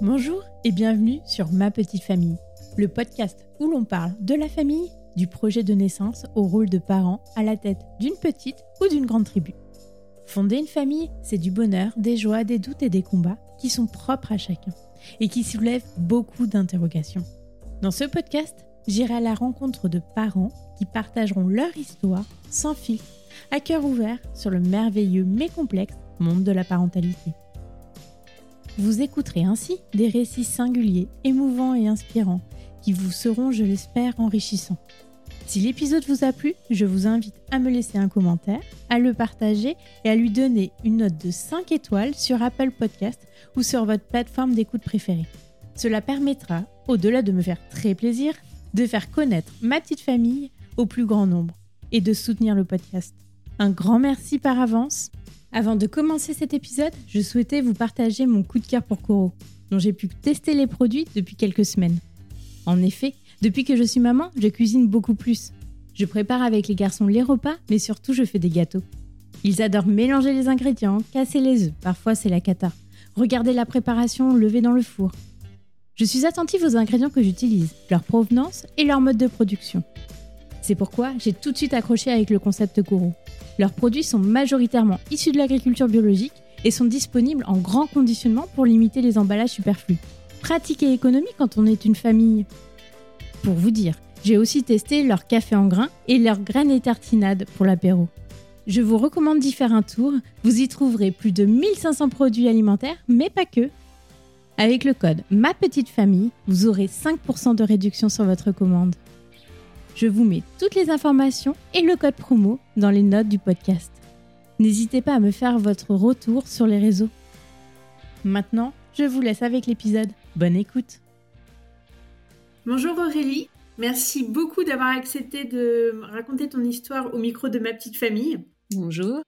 Bonjour et bienvenue sur Ma Petite Famille, le podcast où l'on parle de la famille, du projet de naissance au rôle de parent à la tête d'une petite ou d'une grande tribu. Fonder une famille, c'est du bonheur, des joies, des doutes et des combats qui sont propres à chacun et qui soulèvent beaucoup d'interrogations. Dans ce podcast, j'irai à la rencontre de parents qui partageront leur histoire sans filtre, à cœur ouvert sur le merveilleux mais complexe monde de la parentalité. Vous écouterez ainsi des récits singuliers, émouvants et inspirants qui vous seront, je l'espère, enrichissants. Si l'épisode vous a plu, je vous invite à me laisser un commentaire, à le partager et à lui donner une note de 5 étoiles sur Apple Podcast ou sur votre plateforme d'écoute préférée. Cela permettra, au-delà de me faire très plaisir, de faire connaître ma petite famille au plus grand nombre et de soutenir le podcast. Un grand merci par avance avant de commencer cet épisode, je souhaitais vous partager mon coup de cœur pour Coro, dont j'ai pu tester les produits depuis quelques semaines. En effet, depuis que je suis maman, je cuisine beaucoup plus. Je prépare avec les garçons les repas, mais surtout je fais des gâteaux. Ils adorent mélanger les ingrédients, casser les œufs, parfois c'est la cata. Regarder la préparation levée dans le four. Je suis attentive aux ingrédients que j'utilise, leur provenance et leur mode de production. C'est pourquoi j'ai tout de suite accroché avec le concept Koro. Leurs produits sont majoritairement issus de l'agriculture biologique et sont disponibles en grand conditionnement pour limiter les emballages superflus. Pratique et économie quand on est une famille. Pour vous dire, j'ai aussi testé leur café en grains et leurs graines et tartinades pour l'apéro. Je vous recommande d'y faire un tour, vous y trouverez plus de 1500 produits alimentaires, mais pas que. Avec le code Ma Petite Famille, vous aurez 5% de réduction sur votre commande. Je vous mets toutes les informations et le code promo dans les notes du podcast. N'hésitez pas à me faire votre retour sur les réseaux. Maintenant, je vous laisse avec l'épisode. Bonne écoute. Bonjour Aurélie, merci beaucoup d'avoir accepté de raconter ton histoire au micro de ma petite famille. Bonjour,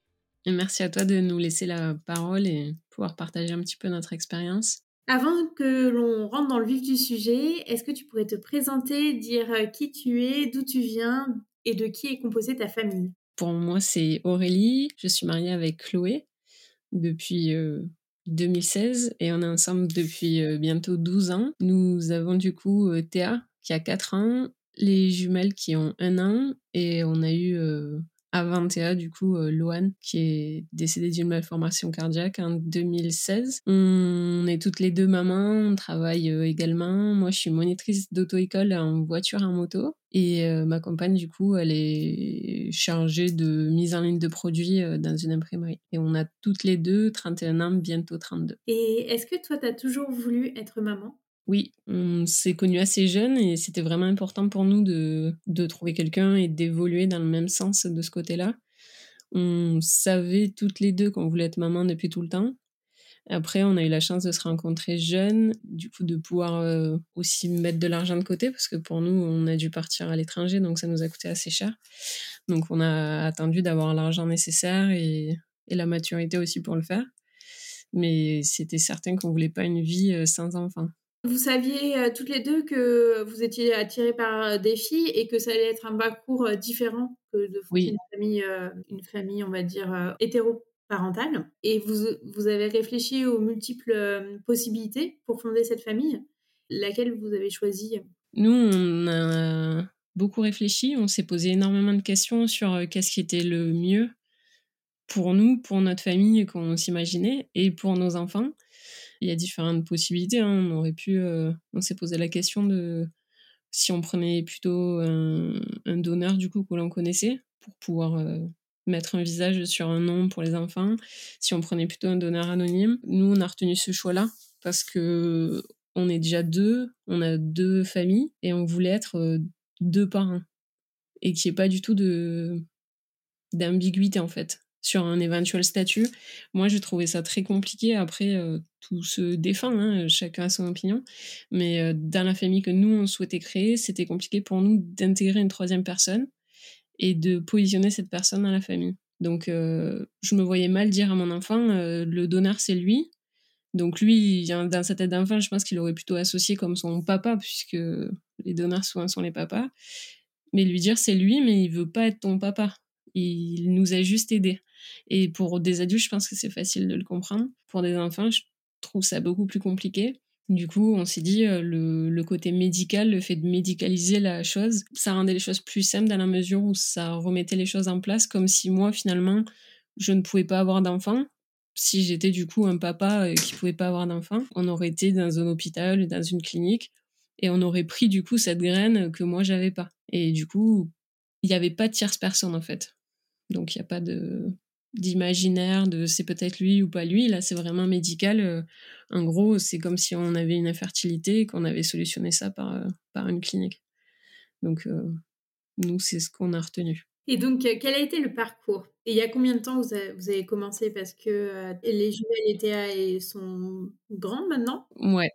et merci à toi de nous laisser la parole et pouvoir partager un petit peu notre expérience. Avant que l'on rentre dans le vif du sujet, est-ce que tu pourrais te présenter, dire euh, qui tu es, d'où tu viens et de qui est composée ta famille? Pour moi, c'est Aurélie. Je suis mariée avec Chloé depuis 2016 euh, et on est ensemble depuis euh, bientôt 12 ans. Nous avons du coup Théa qui a 4 ans, les jumelles qui ont 1 an et on a eu avant Théa, du coup, euh, qui est décédée d'une malformation cardiaque en 2016. On est toutes les deux mamans, on travaille euh, également. Moi, je suis monitrice d'auto-école en voiture en moto. Et euh, ma compagne, du coup, elle est chargée de mise en ligne de produits dans une imprimerie. Et on a toutes les deux 31 ans, bientôt 32. Et est-ce que toi, tu as toujours voulu être maman? Oui, on s'est connus assez jeunes et c'était vraiment important pour nous de, de trouver quelqu'un et d'évoluer dans le même sens de ce côté-là. On savait toutes les deux qu'on voulait être maman depuis tout le temps. Après, on a eu la chance de se rencontrer jeunes, du coup de pouvoir euh, aussi mettre de l'argent de côté, parce que pour nous, on a dû partir à l'étranger, donc ça nous a coûté assez cher. Donc on a attendu d'avoir l'argent nécessaire et, et, la maturité aussi pour le faire. Mais c'était certain qu'on voulait pas une vie euh, sans enfants. Vous saviez euh, toutes les deux que vous étiez attirées par euh, des filles et que ça allait être un parcours euh, différent que de fonder une, famille, une famille, on va dire, hétéroparentale. Et vous, vous avez réfléchi aux multiples possibilités pour fonder cette famille. Laquelle vous avez choisi? Nous, on a beaucoup réfléchi. On s'est posé énormément de questions sur qu'est-ce qui était le mieux pour nous, pour notre famille qu'on s'imaginait et pour nos enfants il y a différentes possibilités. Hein. On aurait pu, euh, on s'est posé la question de si on prenait plutôt un, donneur du coup que l'on connaissait pour pouvoir euh, mettre un visage sur un nom pour les enfants, si on prenait plutôt un donneur anonyme. Nous, on a retenu ce choix-là parce que on est déjà deux, on a deux familles et on voulait être euh, deux parents et qu'il n'y ait pas du tout de d'ambiguïté en fait sur un éventuel statut. Moi, j'ai trouvé ça très compliqué. Après, euh, tout se défend, hein, chacun a son opinion. Mais euh, dans la famille que nous, on souhaitait créer, c'était compliqué pour nous d'intégrer une troisième personne et de positionner cette personne dans la famille. Donc, euh, je me voyais mal dire à mon enfant, le donneur, c'est lui. Donc, lui, dans sa tête d'enfant, je pense qu'il aurait plutôt associé comme son papa, puisque les donneurs souvent sont les papas. Mais lui dire, c'est lui, mais il veut pas être ton papa. Il nous a juste aidés. Et pour des adultes, je pense que c'est facile de le comprendre. Pour des enfants, je trouve ça beaucoup plus compliqué. Du coup, on s'est dit, le, le, côté médical, le fait de médicaliser la chose, ça rendait les choses plus simples dans la mesure où ça remettait les choses en place, comme si moi, finalement, je ne pouvais pas avoir d'enfant. Si j'étais du coup un papa qui pouvait pas avoir d'enfant, on aurait été dans un hôpital, dans une clinique, et on aurait pris du coup cette graine que moi j'avais pas. Et du coup, il n'y avait pas de tierce personne en fait. Donc il n'y a pas de d'imaginaire de c'est peut-être lui ou pas lui. Là, c'est vraiment médical. Euh, en gros, c'est comme si on avait une infertilité et qu'on avait solutionné ça par, euh, par une clinique. Donc, euh, nous, c'est ce qu'on a retenu. Et donc, quel a été le parcours? Et il y a combien de temps vous vous avez commencé? Parce que les jumelles étaient, sont grandes maintenant? Ouais.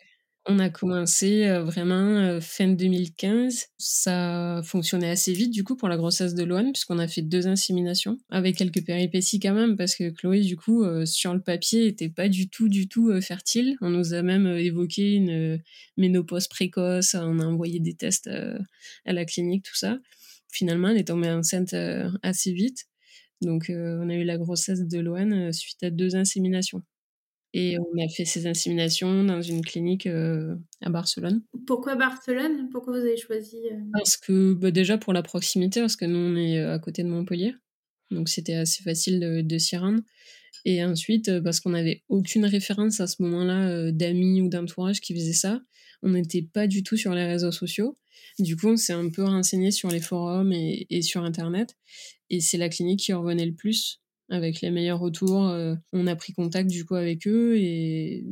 On a commencé vraiment fin 2015. Ça fonctionnait assez vite du coup pour la grossesse de Loane puisqu'on a fait deux inséminations avec quelques péripéties quand même parce que Chloé du coup sur le papier était pas du tout du tout fertile. On nous a même évoqué une ménopause précoce. On a envoyé des tests à la clinique tout ça. Finalement elle est tombée enceinte assez vite. Donc on a eu la grossesse de Loane suite à deux inséminations. Et on a fait ces inséminations dans une clinique euh, à Barcelone. Pourquoi Barcelone? Pourquoi vous avez choisi euh, Parce que bah, déjà pour la proximité, parce que nous on est euh, à côté de Montpellier, donc c'était assez facile de, de s'y rendre. Et ensuite parce qu'on n'avait aucune référence à ce moment-là d'amis ou d'entourage qui faisaient ça. On n'était pas du tout sur les réseaux sociaux. Du coup, on s'est un peu renseigné sur les forums et, et sur Internet. Et c'est la clinique qui revenait le plus avec les meilleurs retours. Euh, on a pris contact du coup avec eux et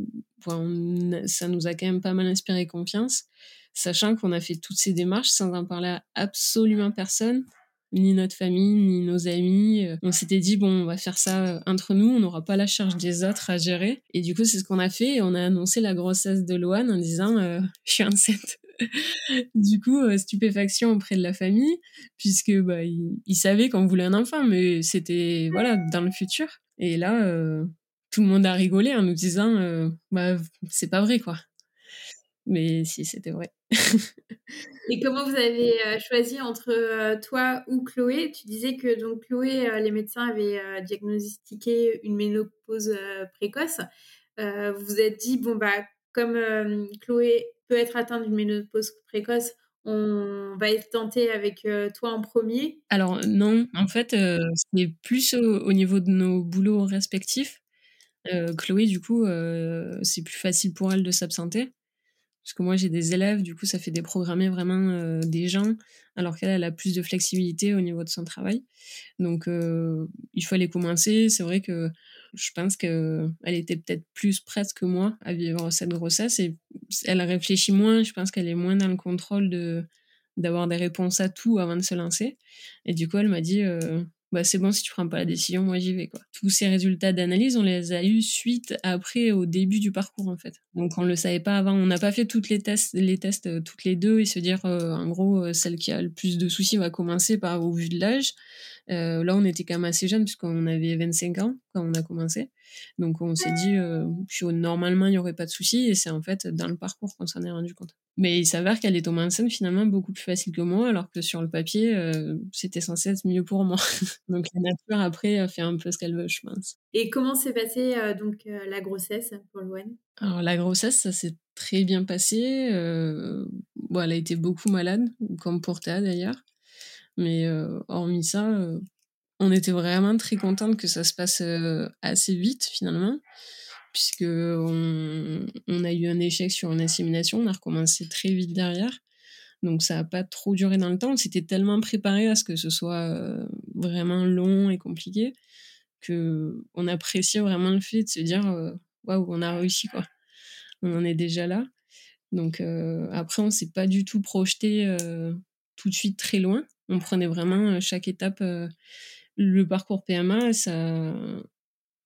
ça nous a quand même pas mal inspiré confiance, sachant qu'on a fait toutes ces démarches sans en parler à absolument personne ni notre famille, ni nos amis. Euh, on s'était dit, bon, on va faire ça euh, entre nous, on n'aura pas la charge des autres à gérer. Et du coup, c'est ce qu'on a fait. Et on a annoncé la grossesse de Loane en disant, je suis enceinte. Du coup, euh, stupéfaction auprès de la famille, puisque bah, ils, savaient qu'on voulait un enfant, mais c'était voilà dans le futur. Et là, euh, tout le monde a rigolé en nous disant, euh, bah, c'est pas vrai quoi. Mais si, c'était vrai. Et comment vous avez choisi entre toi ou Chloé? Tu disais que donc Chloé, les médecins avaient diagnostiqué une ménopause précoce. vous vous êtes dit bon bah comme Chloé être atteinte d'une ménopause précoce, on va être tenté avec euh, toi en premier? Alors non, en fait, euh, c'est plus au, niveau de nos boulots respectifs. Euh, Chloé, du coup, c'est plus facile pour elle de s'absenter. Parce que moi, j'ai des élèves, du coup, ça fait déprogrammer vraiment des gens, alors qu'elle elle a plus de flexibilité au niveau de son travail. Donc, il fallait commencer. C'est vrai que je pense qu'elle était peut-être plus prête que moi à vivre cette grossesse et elle réfléchit moins. Je pense qu'elle est moins dans le contrôle de d'avoir des réponses à tout avant de se lancer. Et du coup, elle m'a dit euh, bah, c'est bon, si tu prends pas la décision, moi j'y vais. Quoi. Tous ces résultats d'analyse, on les a eus suite après, au début du parcours en fait. Donc on le savait pas avant. On n'a pas fait toutes les tests, les tests euh, toutes les deux et se dire euh, en gros celle qui a le plus de soucis va commencer par au vu de l'âge. Euh, là, on était quand même assez jeunes puisqu'on avait 25 ans quand on a commencé. Donc, on s'est dit, euh, normalement, il n'y aurait pas de souci. Et c'est en fait dans le parcours qu'on s'en est rendu compte. Mais il s'avère qu'elle est tombée enceinte finalement beaucoup plus facile que moi, alors que sur le papier, euh, c'était censé être mieux pour moi. donc, la nature, après, a fait un peu ce qu'elle veut, je pense. Et comment s'est passée donc la grossesse pour Louane? Alors, la grossesse, ça s'est très bien passé. Bon, elle a été beaucoup malade, comme pour Théa d'ailleurs. Mais hormis ça, on était vraiment très contente que ça se passe assez vite finalement, puisque on, a eu un échec sur une insémination, on a recommencé très vite derrière. Donc ça n'a pas trop duré dans le temps. On s'était tellement préparé à ce que ce soit vraiment long et compliqué que on appréciait vraiment le fait de se dire waouh, on a réussi quoi. On en est déjà là. Donc après, on s'est pas du tout projeté tout de suite très loin on prenait vraiment chaque étape. Le parcours PMA,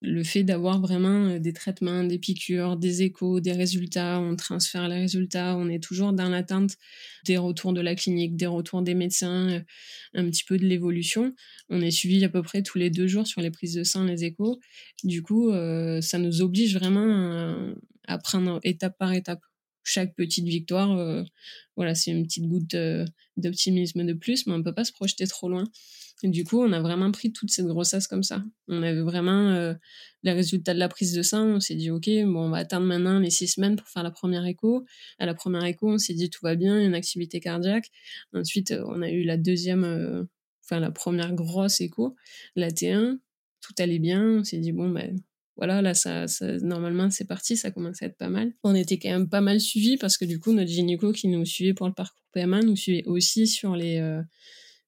le fait d'avoir vraiment des traitements, des piqûres, des échos, des résultats, on transfère les résultats, on est toujours dans l'attente des retours de la clinique, des retours des médecins, un petit peu de l'évolution. On est suivi à peu près tous les deux jours sur les prises de sang, les échos. Du coup, ça nous oblige vraiment à prendre étape par étape chaque petite victoire, euh, voilà, c'est une petite goutte euh, d'optimisme de plus, mais on ne peut pas se projeter trop loin. du coup, on a vraiment pris toute cette grossesse comme ça. On avait vraiment euh, les résultats de la prise de sang. On s'est dit, OK, bon, on va attendre maintenant les six semaines pour faire la première écho. À la première écho, on s'est dit, tout va bien, une activité cardiaque. Ensuite, on a eu la deuxième, enfin, la première grosse écho, la T1. Tout allait bien. On s'est dit, bon, ben, voilà, là, ça, normalement, c'est parti, ça commence à être pas mal. On était quand même pas mal suivis parce que du coup, notre gynéco qui nous suivait pour le parcours PMA nous suivait aussi sur les,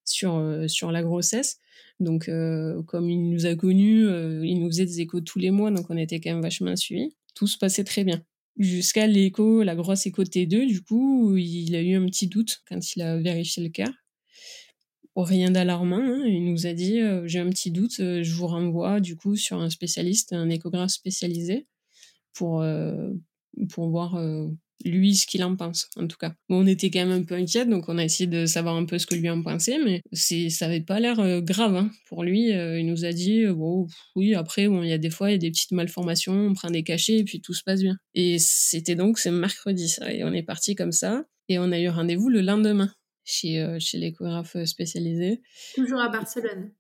sur, euh, sur la grossesse. Donc, euh, comme il nous a connus, euh, il nous faisait des échos tous les mois, donc on était quand même vachement suivis. Tout se passait très bien. Jusqu'à l'écho, la grosse écho T2, du coup, il a eu un petit doute quand il a vérifié le cas. Rien d'alarmant, hein. il nous a dit j'ai un petit doute, je vous renvoie du coup sur un spécialiste, un échographe spécialisé pour, pour voir lui ce qu'il en pense, en tout cas. on était quand même un peu inquiets, donc on a essayé de savoir un peu ce que lui en pensait, mais ça avait pas l'air euh, grave hein. pour lui. Euh, il nous a dit, euh, oui, après, il y a des fois, il y a des petites malformations, on prend des cachets et puis tout se passe bien. Et c'était donc, c'est mercredi, ça, et on est parti comme ça, et on a eu rendez-vous le lendemain chez, chez l'échographe spécialisé. Toujours à Barcelone.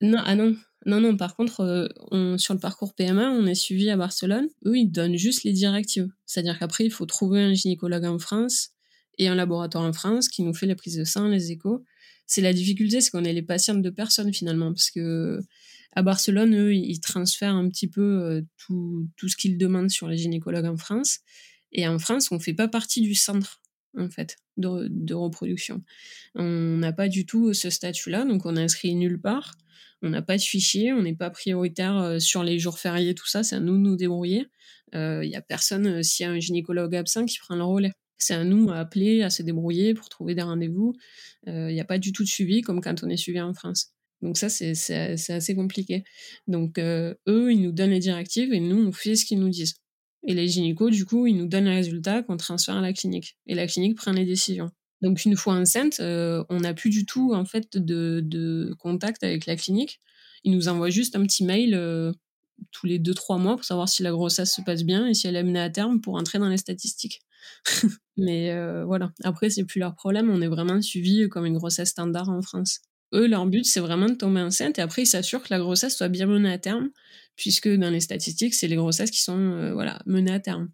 Non, ah non, non, non, par contre, euh, on, sur le parcours PMA, on est suivi à Barcelone. Eux, ils donnent juste les directives. C'est-à-dire qu'après, il faut trouver un gynécologue en France et un laboratoire en France qui nous fait les prises de sang, les échos. C'est la difficulté, c'est qu'on est les patientes de personnes finalement, parce que à Barcelone, eux, ils transfèrent un petit peu euh, tout, tout ce qu'ils demandent sur les gynécologues en France. Et en France, on fait pas partie du centre en fait, de, reproduction. On n'a pas du tout ce statut-là, donc on est inscrit nulle part. On n'a pas de fichier, on n'est pas prioritaire euh, sur les jours fériés, tout ça, c'est à nous de nous débrouiller. Il euh, n'y a personne, euh, s'il y a un gynécologue absent, qui prend le relais. C'est à nous à appeler, à se débrouiller pour trouver des rendez-vous. Il n'y a pas du tout de suivi comme quand on est suivi en France. Donc ça, c'est assez compliqué. Donc eux, ils nous donnent les directives et nous, on fait ce qu'ils nous disent. Et les gynécos, du coup, ils nous donnent les résultats qu'on transfère à la clinique. Et la clinique prend les décisions. Donc une fois enceinte, euh, on n'a plus du tout en fait de, de, contact avec la clinique. Ils nous envoient juste un petit mail euh, tous les 2-3 mois pour savoir si la grossesse se passe bien et si elle est menée à terme pour entrer dans les statistiques. Mais euh, voilà, après c'est plus leur problème, on est vraiment suivi comme une grossesse standard en France. Eux, leur but c'est vraiment de tomber enceinte et après ils s'assurent que la grossesse soit bien menée à terme, puisque dans les statistiques c'est les grossesses qui sont voilà menées à terme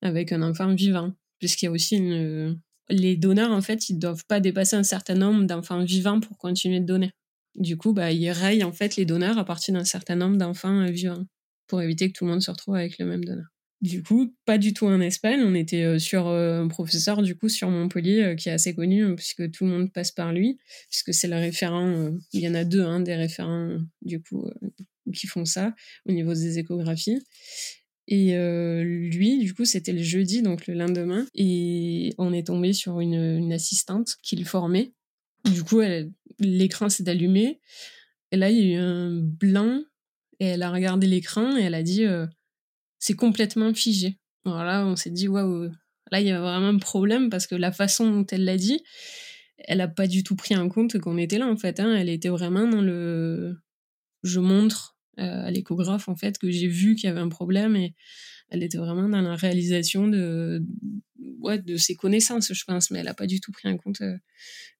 avec un enfant vivant, puisqu'il y a aussi une les donneurs, en fait, ils doivent pas dépasser un certain nombre d'enfants vivants pour continuer de donner. Du coup, bah, ils rayent, en fait, les donneurs à partir d'un certain nombre d'enfants euh, vivants pour éviter que tout le monde se retrouve avec le même donneur. Du coup, pas du tout en Espagne. On était euh, sur euh, un professeur, du coup, sur Montpellier, qui est assez connu, puisque tout le monde passe par lui, puisque c'est le référent. il y en a deux, hein, des référents, du coup, qui font ça au niveau des échographies. Et euh, lui, du coup, c'était le jeudi, donc le lendemain, et on est tombé sur une, assistante qui le formait. Du coup, l'écran s'est allumé, et là, il y a eu un blanc, et elle a regardé l'écran, et elle a dit euh, c'est complètement figé. Alors là, on s'est dit waouh, là, il y a vraiment un problème, parce que la façon dont elle l'a dit, elle n'a pas du tout pris en compte qu'on était là, en fait. Hein. Elle était vraiment dans le je montre à l'échographe en fait que j'ai vu qu'il y avait un problème et elle était vraiment dans la réalisation de ouais, de ses connaissances je pense mais elle a pas du tout pris en compte euh,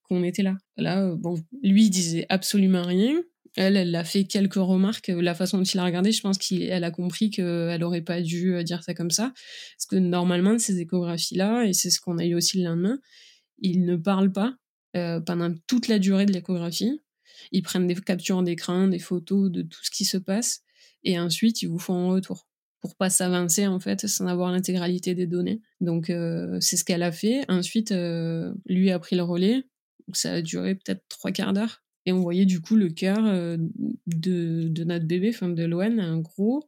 qu'on était là là euh, bon lui il disait absolument rien elle, elle a fait quelques remarques. La façon dont il a regardé, je pense qu'elle a compris qu'elle aurait pas dû dire ça comme ça. Parce que normalement, ces échographies-là, et c'est ce qu'on a eu aussi le lendemain, ils ne parlent pas pendant toute la durée de l'échographie. Ils prennent des captures d'écran, des photos de tout ce qui se passe, et ensuite ils vous font un retour pour pas s'avancer en fait sans avoir l'intégralité des données. Donc euh, c'est ce qu'elle a fait. Ensuite, euh, lui a pris le relais. Ça a duré peut-être trois quarts d'heure. Et on voyait du coup le cœur euh, de, notre bébé, enfin de Loane, un gros.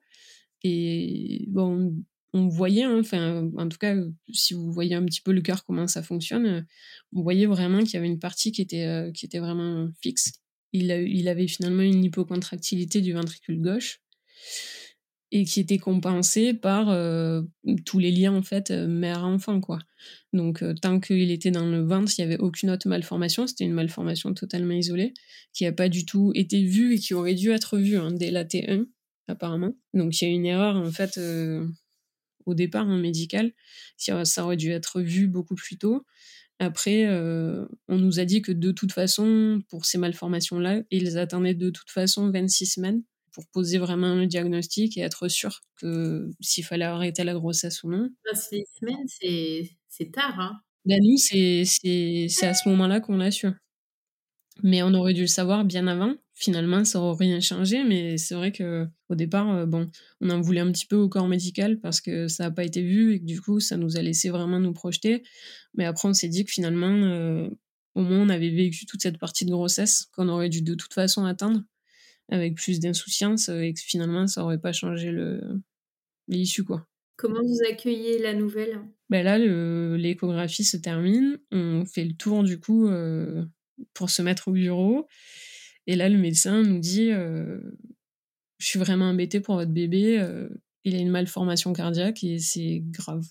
Et bon, on voyait, hein, enfin, en tout cas, si vous voyez un petit peu le cœur, comment ça fonctionne, on voyait vraiment qu'il y avait une partie qui était, qui était vraiment fixe il, avait finalement une hypocontractilité du ventricule gauche et qui était compensée par euh, tous les liens en fait euh, mère-enfant quoi. Donc euh, tant qu'il était dans le ventre, il n'y avait aucune autre malformation, c'était une malformation totalement isolée qui n'a pas du tout été vue et qui aurait dû être vue hein, dès la T1 apparemment. Donc il y a une erreur en fait au départ en médical, ça aurait dû être vu beaucoup plus tôt. Après, on nous a dit que de toute façon, pour ces malformations-là, ils attendaient de toute façon 26 semaines pour poser vraiment le diagnostic et être sûr que s'il fallait arrêter la grossesse ou non. 26 semaines, c'est tard. Hein ben nous, c'est à ce moment-là qu'on l'a su. Mais on aurait dû le savoir bien avant. Finalement, ça aurait rien changé, mais c'est vrai que au départ, euh, bon, on en voulait un petit peu au corps médical parce que ça n'a pas été vu et que du coup, ça nous a laissé vraiment nous projeter. Mais après, on s'est dit que finalement, euh, au moins, on avait vécu toute cette partie de grossesse qu'on aurait dû de toute façon atteindre avec plus d'insouciance euh, et que finalement, ça aurait pas changé l'issue, quoi. Comment vous accueillez la nouvelle? Ben Là, l'échographie se termine. On fait le tour, du coup, pour se mettre au bureau. Et là, le médecin nous dit Je suis vraiment embêté pour votre bébé. il a une malformation cardiaque et c'est grave.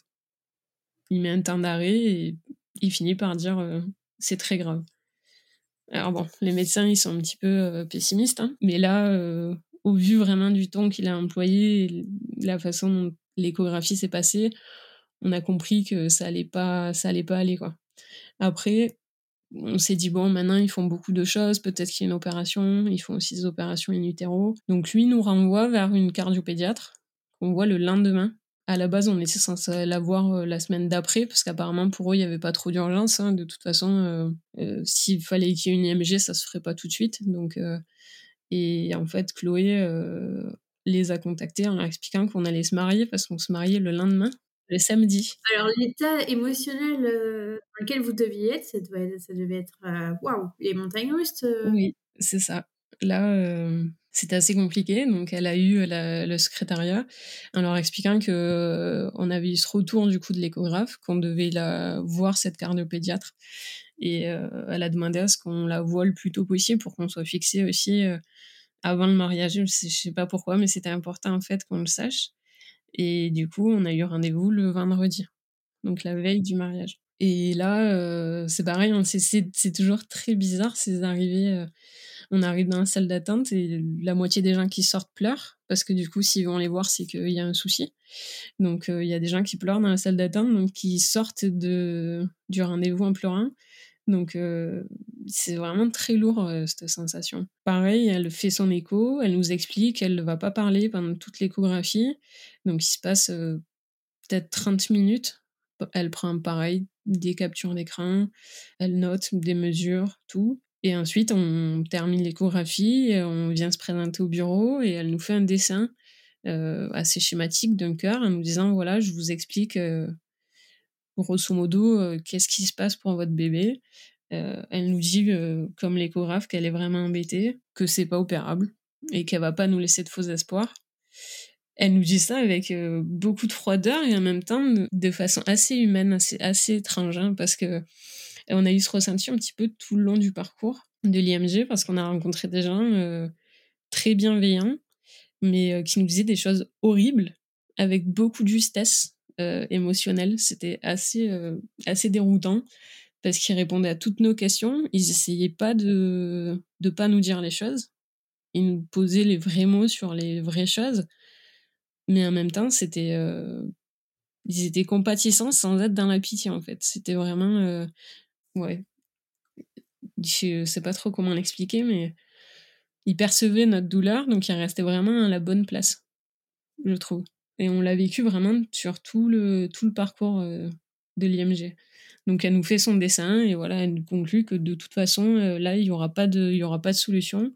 Il met un temps d'arrêt et il finit par dire C'est très grave. Alors bon, les médecins, ils sont un petit peu pessimistes. Hein. mais là, au vu vraiment du temps qu'il a employé, la façon dont l'échographie s'est passée, on a compris que ça allait pas, ça allait pas aller. Après, on s'est dit bon maintenant ils font beaucoup de choses. Peut-être qu'il y a une opération. Ils font aussi des opérations in utero. Donc lui nous renvoie vers une cardiopédiatre qu'on voit le lendemain. À la base on était censé la voir euh, la semaine d'après parce qu'apparemment pour eux il n'y avait pas trop d'urgence hein. de toute façon euh, euh, s'il fallait qu'il y ait une IMG ça se ferait pas tout de suite. Donc et en fait Chloé les a contactés en leur expliquant qu'on allait se marier parce qu'on se mariait le lendemain le samedi. Alors, l'état émotionnel euh, dans lequel vous deviez être, ça devait, ça devait être euh, waouh, les montagnes russes. Euh. Oui, c'est ça. Là, c'était assez compliqué. Donc, elle a eu le secrétariat en leur expliquant que on avait eu ce retour du coup de l'échographe, qu'on devait la voir cette cardiopédiatre. Et elle a demandé à ce qu'on la voie le plus tôt possible pour qu'on soit fixé aussi avant le mariage. Je sais, je sais pas pourquoi, mais c'était important en fait qu'on le sache. Et du coup, on a eu rendez-vous le vendredi, donc la veille du mariage. Et là, euh, c'est pareil, hein, c'est toujours très bizarre ces arrivées. Euh, on arrive dans la salle d'attente et la moitié des gens qui sortent pleurent, parce que du coup, s'ils vont les voir, c'est qu'il y a un souci. Donc, euh, il y a des gens qui pleurent dans la salle d'attente, donc qui sortent de, du rendez-vous en pleurant. Donc, c'est vraiment très lourd, cette sensation. Pareil, elle fait son écho, elle nous explique qu'elle ne va pas parler pendant toute l'échographie. Donc, il se passe peut-être 30 minutes. Elle prend, pareil, des captures d'écran, elle note des mesures, tout. Et ensuite, on termine l'échographie, on vient se présenter au bureau et elle nous fait un dessin assez schématique d'un cœur en nous disant voilà, je vous explique grosso modo, euh, qu'est-ce qui se passe pour votre bébé. Euh, elle nous dit, euh, comme l'échographe, qu'elle est vraiment embêtée, que c'est pas opérable et qu'elle va pas nous laisser de faux espoirs. Elle nous dit ça avec beaucoup de froideur et en même temps de façon assez humaine, assez, assez étrange, hein, parce que on a eu ce ressenti un petit peu tout le long du parcours de l'IMG parce qu'on a rencontré des gens très bienveillants, mais qui nous disaient des choses horribles avec beaucoup de justesse euh, émotionnel. C'était assez, euh, assez déroutant parce qu'ils répondaient à toutes nos questions. Ils essayaient pas de ne pas nous dire les choses. Ils nous posaient les vrais mots sur les vraies choses. Mais en même temps, c'était euh, ils étaient compatissants sans être dans la pitié en fait. C'était vraiment ouais. Je sais pas trop comment l'expliquer, mais ils percevaient notre douleur, donc ils restaient vraiment à la bonne place, je trouve. Et on l'a vécu vraiment sur tout le, tout le parcours euh, de l'IMG. Donc elle nous fait son dessin et voilà, elle nous conclut que de toute façon, euh, là, il n'y aura, pas de, aura pas de solution.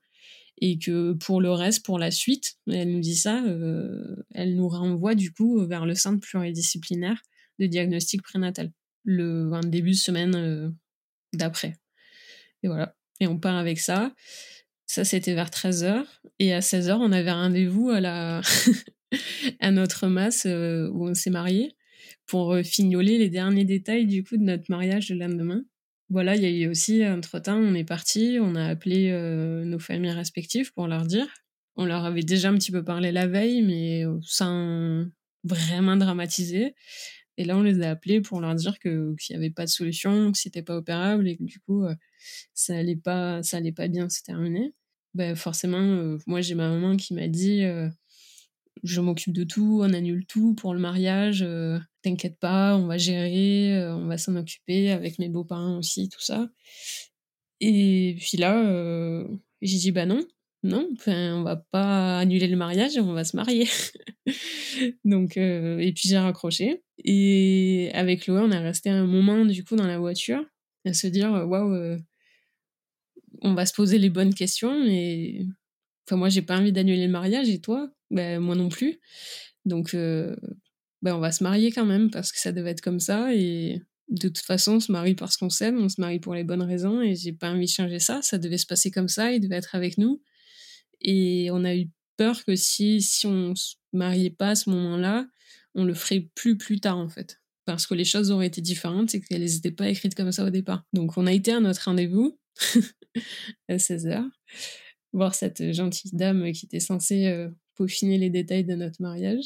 Et que pour le reste, pour la suite, elle nous dit ça, euh, elle nous renvoie du coup vers le centre pluridisciplinaire de diagnostic prénatal, le début de semaine d'après. Et voilà. Et on part avec ça. Ça, c'était vers 13h. Et à 16h, on avait rendez-vous à la, à notre masse euh, où on s'est marié pour euh, fignoler les derniers détails du coup de notre mariage le lendemain. Voilà, il y a eu aussi, entre-temps, on est parti, on a appelé euh, nos familles respectives pour leur dire. On leur avait déjà un petit peu parlé la veille, mais sans vraiment dramatiser. Et là, on les a appelés pour leur dire que qu'il n'y avait pas de solution, que c'était pas opérable et que du coup, ça allait pas, ça allait pas bien se terminer. Ben, forcément, moi, j'ai ma maman qui m'a dit je m'occupe de tout, on annule tout pour le mariage, t'inquiète pas, on va gérer, on va s'en occuper avec mes beaux-parents aussi, tout ça. Et puis là, j'ai dit bah non, non, on va pas annuler le mariage, on va se marier. Donc, et puis j'ai raccroché. Et avec Loé, on est resté un moment du coup dans la voiture à se dire waouh, on va se poser les bonnes questions. Et enfin, moi, j'ai pas envie d'annuler le mariage et toi, ben, moi non plus. Donc, ben, on va se marier quand même parce que ça devait être comme ça. Et de toute façon, on se marie parce qu'on s'aime, on se marie pour les bonnes raisons et j'ai pas envie de changer ça. Ça devait se passer comme ça, il devait être avec nous. Et on a eu peur que si, si on se mariait pas à ce moment-là, on le ferait plus plus tard en fait. Parce que les choses auraient été différentes et qu'elles n'étaient pas écrites comme ça au départ. Donc on a été à notre rendez-vous à 16h, voir cette gentille dame qui était censée euh, peaufiner les détails de notre mariage.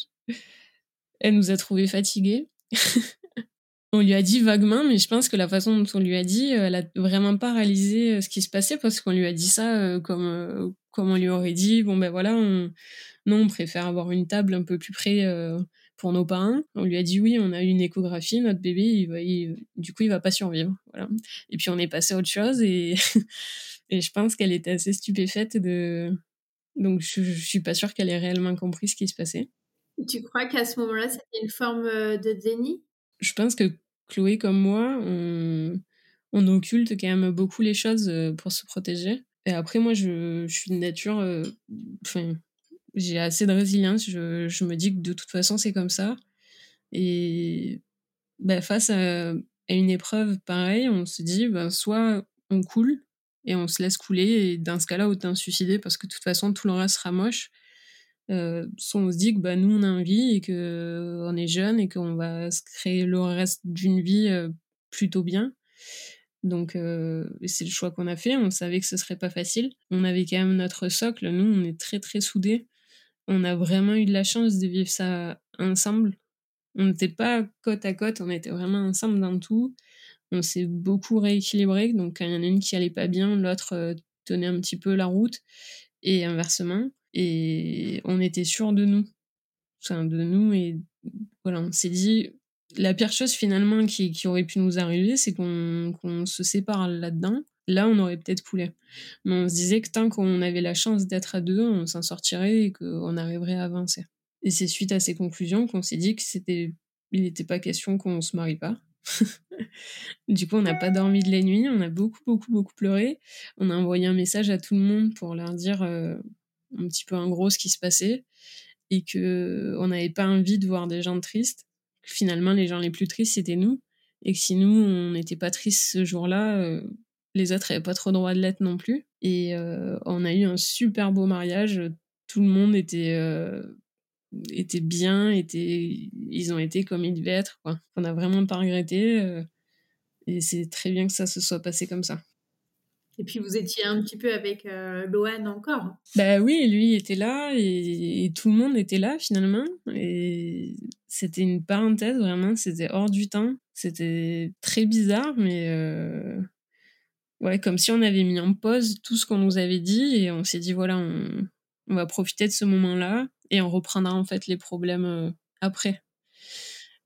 Elle nous a trouvés fatigués. on lui a dit vaguement, mais je pense que la façon dont on lui a dit, euh, elle a vraiment pas réalisé euh, ce qui se passait parce qu'on lui a dit ça comme, comme on lui aurait dit, bon ben voilà, on, non, on préfère avoir une table un peu plus près pour nos parents. On lui a dit oui, on a eu une échographie, notre bébé, il va, du coup, il va pas survivre. Voilà. Et puis on est passé à autre chose et, et je pense qu'elle était assez stupéfaite de. Donc je, je suis pas sûre qu'elle ait réellement compris ce qui se passait. Tu crois qu'à ce moment-là, c'était une forme euh, de déni? Je pense que Chloé comme moi, on, on occulte quand même beaucoup les choses euh, pour se protéger. Et après, moi, je, je suis de nature. Euh, enfin, j'ai assez de résilience. Je, je, me dis que de toute façon, c'est comme ça. Et bah, face à, une épreuve pareille, on se dit bah, soit on coule et on se laisse couler, et dans ce cas-là, autant se suicider parce que de toute façon, tout le reste sera moche. Euh, soit on se dit que bah, nous, on a envie et qu'on est jeune et qu'on va se créer le reste d'une vie euh, plutôt bien. Donc, euh, c'est le choix qu'on a fait. On savait que ce serait pas facile. On avait quand même notre socle. Nous, on est très, très soudés on a vraiment eu de la chance de vivre ça ensemble. On n'était pas côte à côte, on était vraiment ensemble dans tout. On s'est beaucoup rééquilibré, donc quand il y en a une qui allait pas bien, l'autre euh, tenait un petit peu la route, et inversement. Et on était sûr de nous. Enfin, de nous, et voilà, on s'est dit, la pire chose finalement qui, aurait pu nous arriver, c'est qu'on se sépare là-dedans là, on aurait peut-être coulé. Mais on se disait que tant qu'on avait la chance d'être à deux, on s'en sortirait et qu'on arriverait à avancer. Et c'est suite à ces conclusions qu'on s'est dit que c'était, il n'était pas question qu'on se marie pas. du coup, on n'a pas dormi de la nuit, on a beaucoup, beaucoup, beaucoup pleuré. On a envoyé un message à tout le monde pour leur dire euh, un petit peu en gros ce qui se passait et que on n'avait pas envie de voir des gens tristes. Finalement, les gens les plus tristes, c'était nous. Et que si nous, on n'était pas tristes ce jour-là, euh, les autres n'avaient pas trop droit de l'être non plus. Et euh, on a eu un super beau mariage. Tout le monde était, euh, était bien, était, ils ont été comme ils devaient être. Quoi. On n'a vraiment pas regretté. Euh, et c'est très bien que ça se soit passé comme ça. Et puis vous étiez un petit peu avec Lohan encore. Bah oui, lui était là et, tout le monde était là finalement. Et c'était une parenthèse vraiment, c'était hors du temps. C'était très bizarre, mais ouais, comme si on avait mis en pause tout ce qu'on nous avait dit et on s'est dit voilà, on, on, va profiter de ce moment-là et on reprendra en fait les problèmes euh, après.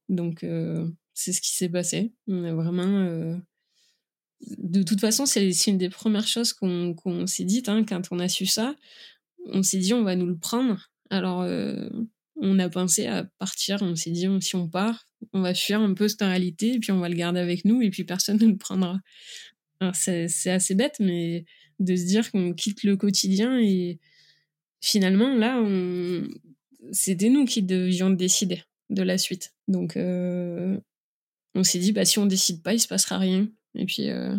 Donc euh, c'est ce qui s'est passé. On a vraiment. Euh, de toute façon, c'est une des premières choses qu'on s'est dites hein, quand on a su ça. On s'est dit on va nous le prendre. Alors on a pensé à partir. On s'est dit si on part, on va fuir un peu cette réalité et puis on va le garder avec nous et puis personne ne le prendra c'est assez bête, mais de se dire qu'on quitte le quotidien et finalement, là, c'était nous qui devions décider de la suite. Donc, euh, on s'est dit, bah, si on décide pas, il se passera rien. Et puis, euh...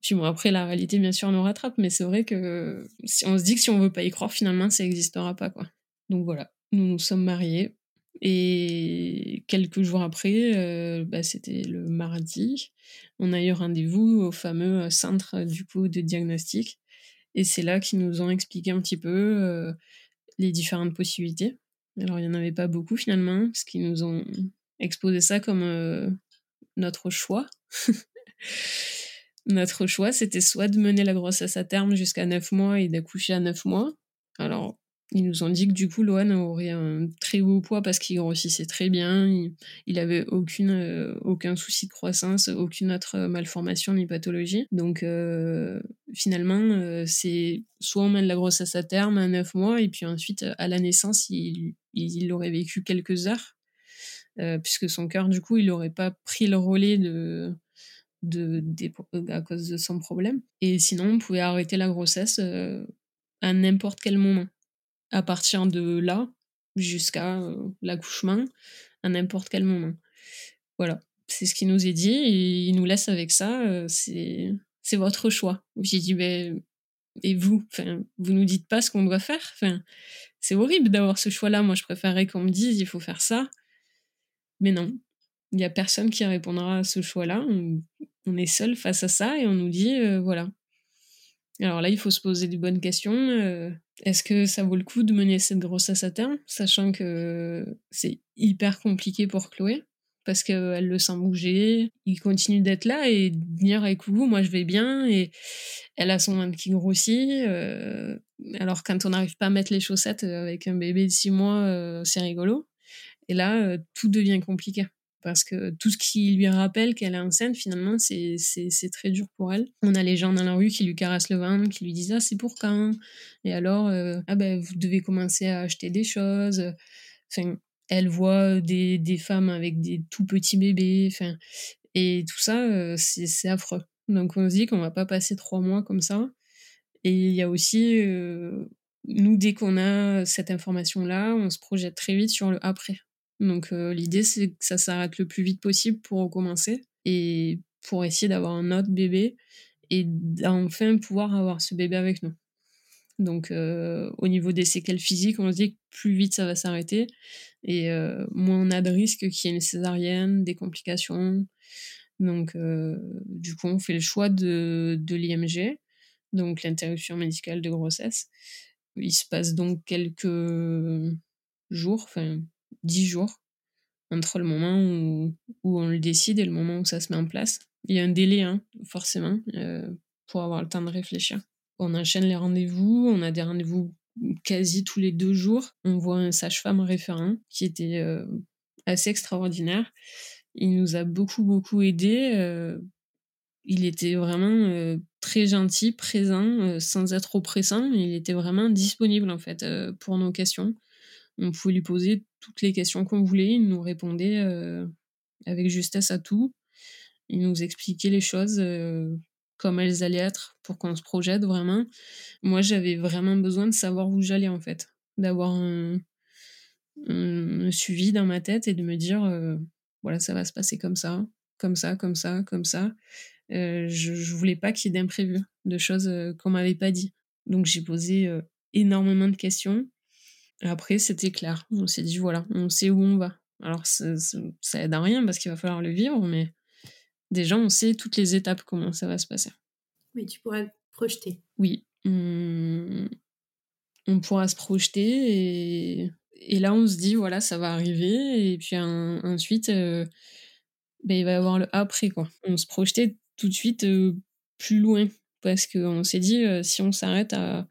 puis bon, après, la réalité, bien sûr, nous rattrape, mais c'est vrai que si on se dit que si on veut pas y croire, finalement, ça n'existera pas, quoi. Donc voilà, nous nous sommes mariés. Et quelques jours après, euh, bah, c'était le mardi, on a eu rendez-vous au fameux centre du coup de diagnostic. Et c'est là qu'ils nous ont expliqué un petit peu euh, les différentes possibilités. Alors il n'y en avait pas beaucoup finalement, parce qu'ils nous ont exposé ça comme euh, notre choix. notre choix, c'était soit de mener la grossesse à terme jusqu'à 9 mois et d'accoucher à 9 mois. Alors Ils nous ont dit que du coup, Lohan aurait un très beau poids parce qu'il grossissait très bien, il, il avait aucune, euh, aucun souci de croissance, aucune autre malformation ni pathologie. Donc euh, finalement, euh, c'est soit on mène la grossesse à terme à 9 mois et puis ensuite à la naissance, il, il aurait vécu quelques heures. puisque son cœur, du coup, il n'aurait pas pris le relais de, de, à cause de son problème. Et sinon, on pouvait arrêter la grossesse à n'importe quel moment à partir de là jusqu'à euh, l'accouchement, à n'importe quel moment. Voilà, c'est ce qui nous est dit il nous laisse avec ça. Euh, c'est votre choix. J'ai dit ben et vous, enfin, vous nous dites pas ce qu'on doit faire? Enfin, c'est horrible d'avoir ce choix-là. Moi, je préférerais qu'on me dise il faut faire ça. Mais non, il y a personne qui répondra à ce choix-là. On, est seul face à ça et on nous dit euh, voilà. Alors là, il faut se poser des bonnes questions. Est-ce que ça vaut le coup de mener cette grossesse à terme, sachant que c'est hyper compliqué pour Chloé parce qu'elle le sent bouger, il continue d'être là et dire avec vous, moi je vais bien et elle a son ventre qui grossit. Euh, alors quand on n'arrive pas à mettre les chaussettes avec un bébé de six mois, euh, c'est rigolo. Et là, euh, tout devient compliqué parce que tout ce qui lui rappelle qu'elle est enceinte, finalement, c'est, très dur pour elle. On a les gens dans la rue qui lui caressent le ventre, qui lui disent Ah, c'est pour quand? Et alors, euh, ah ben, vous devez commencer à acheter des choses. Enfin, elle voit des, femmes avec des tout petits bébés. Enfin, et tout ça, euh, c'est, c'est affreux. Donc, on se dit qu'on va pas passer trois mois comme ça. Et il y a aussi, euh, nous, dès qu'on a cette information-là, on se projette très vite sur le après. Donc euh, l'idée c'est que ça s'arrête le plus vite possible pour recommencer et pour essayer d'avoir un autre bébé et d'enfin pouvoir avoir ce bébé avec nous. Donc euh, au niveau des séquelles physiques, on se dit que plus vite ça va s'arrêter et euh, moins on a de risques qu'il y ait une césarienne, des complications. Donc du coup on fait le choix de, de l'IMG, donc l'interruption médicale de grossesse. Il se passe donc quelques jours, enfin dix jours entre le moment où, où, on le décide et le moment où ça se met en place. Il y a un délai, hein, forcément, euh, pour avoir le temps de réfléchir. On enchaîne les rendez-vous, on a des rendez-vous quasi tous les deux jours. On voit un sage-femme référent qui était euh, assez extraordinaire. Il nous a beaucoup, beaucoup aidé. Euh, il était vraiment très gentil, présent, sans être oppressant. Il était vraiment disponible, en fait, pour nos questions. On pouvait lui poser toutes les questions qu'on voulait. Il nous répondait euh, avec justesse à tout. Il nous expliquait les choses euh, comme elles allaient être pour qu'on se projette vraiment. Moi, j'avais vraiment besoin de savoir où j'allais en fait, d'avoir un, suivi dans ma tête et de me dire euh, voilà, ça va se passer comme ça, comme ça, comme ça, comme ça. je, je voulais pas qu'il y ait d'imprévus, de choses qu'on m'avait pas dit. Donc j'ai posé énormément de questions après, c'était clair. On s'est dit, voilà, on sait où on va. Alors, ça, aide à rien parce qu'il va falloir le vivre, mais déjà, on sait toutes les étapes, comment ça va se passer. Oui, tu pourras te projeter. Oui. On, pourra se projeter et... et, là, on se dit, voilà, ça va arriver. Et puis ensuite, euh, ben, il va y avoir le après, quoi. On se projetait tout de suite euh, plus loin parce qu'on s'est dit, euh, si on s'arrête à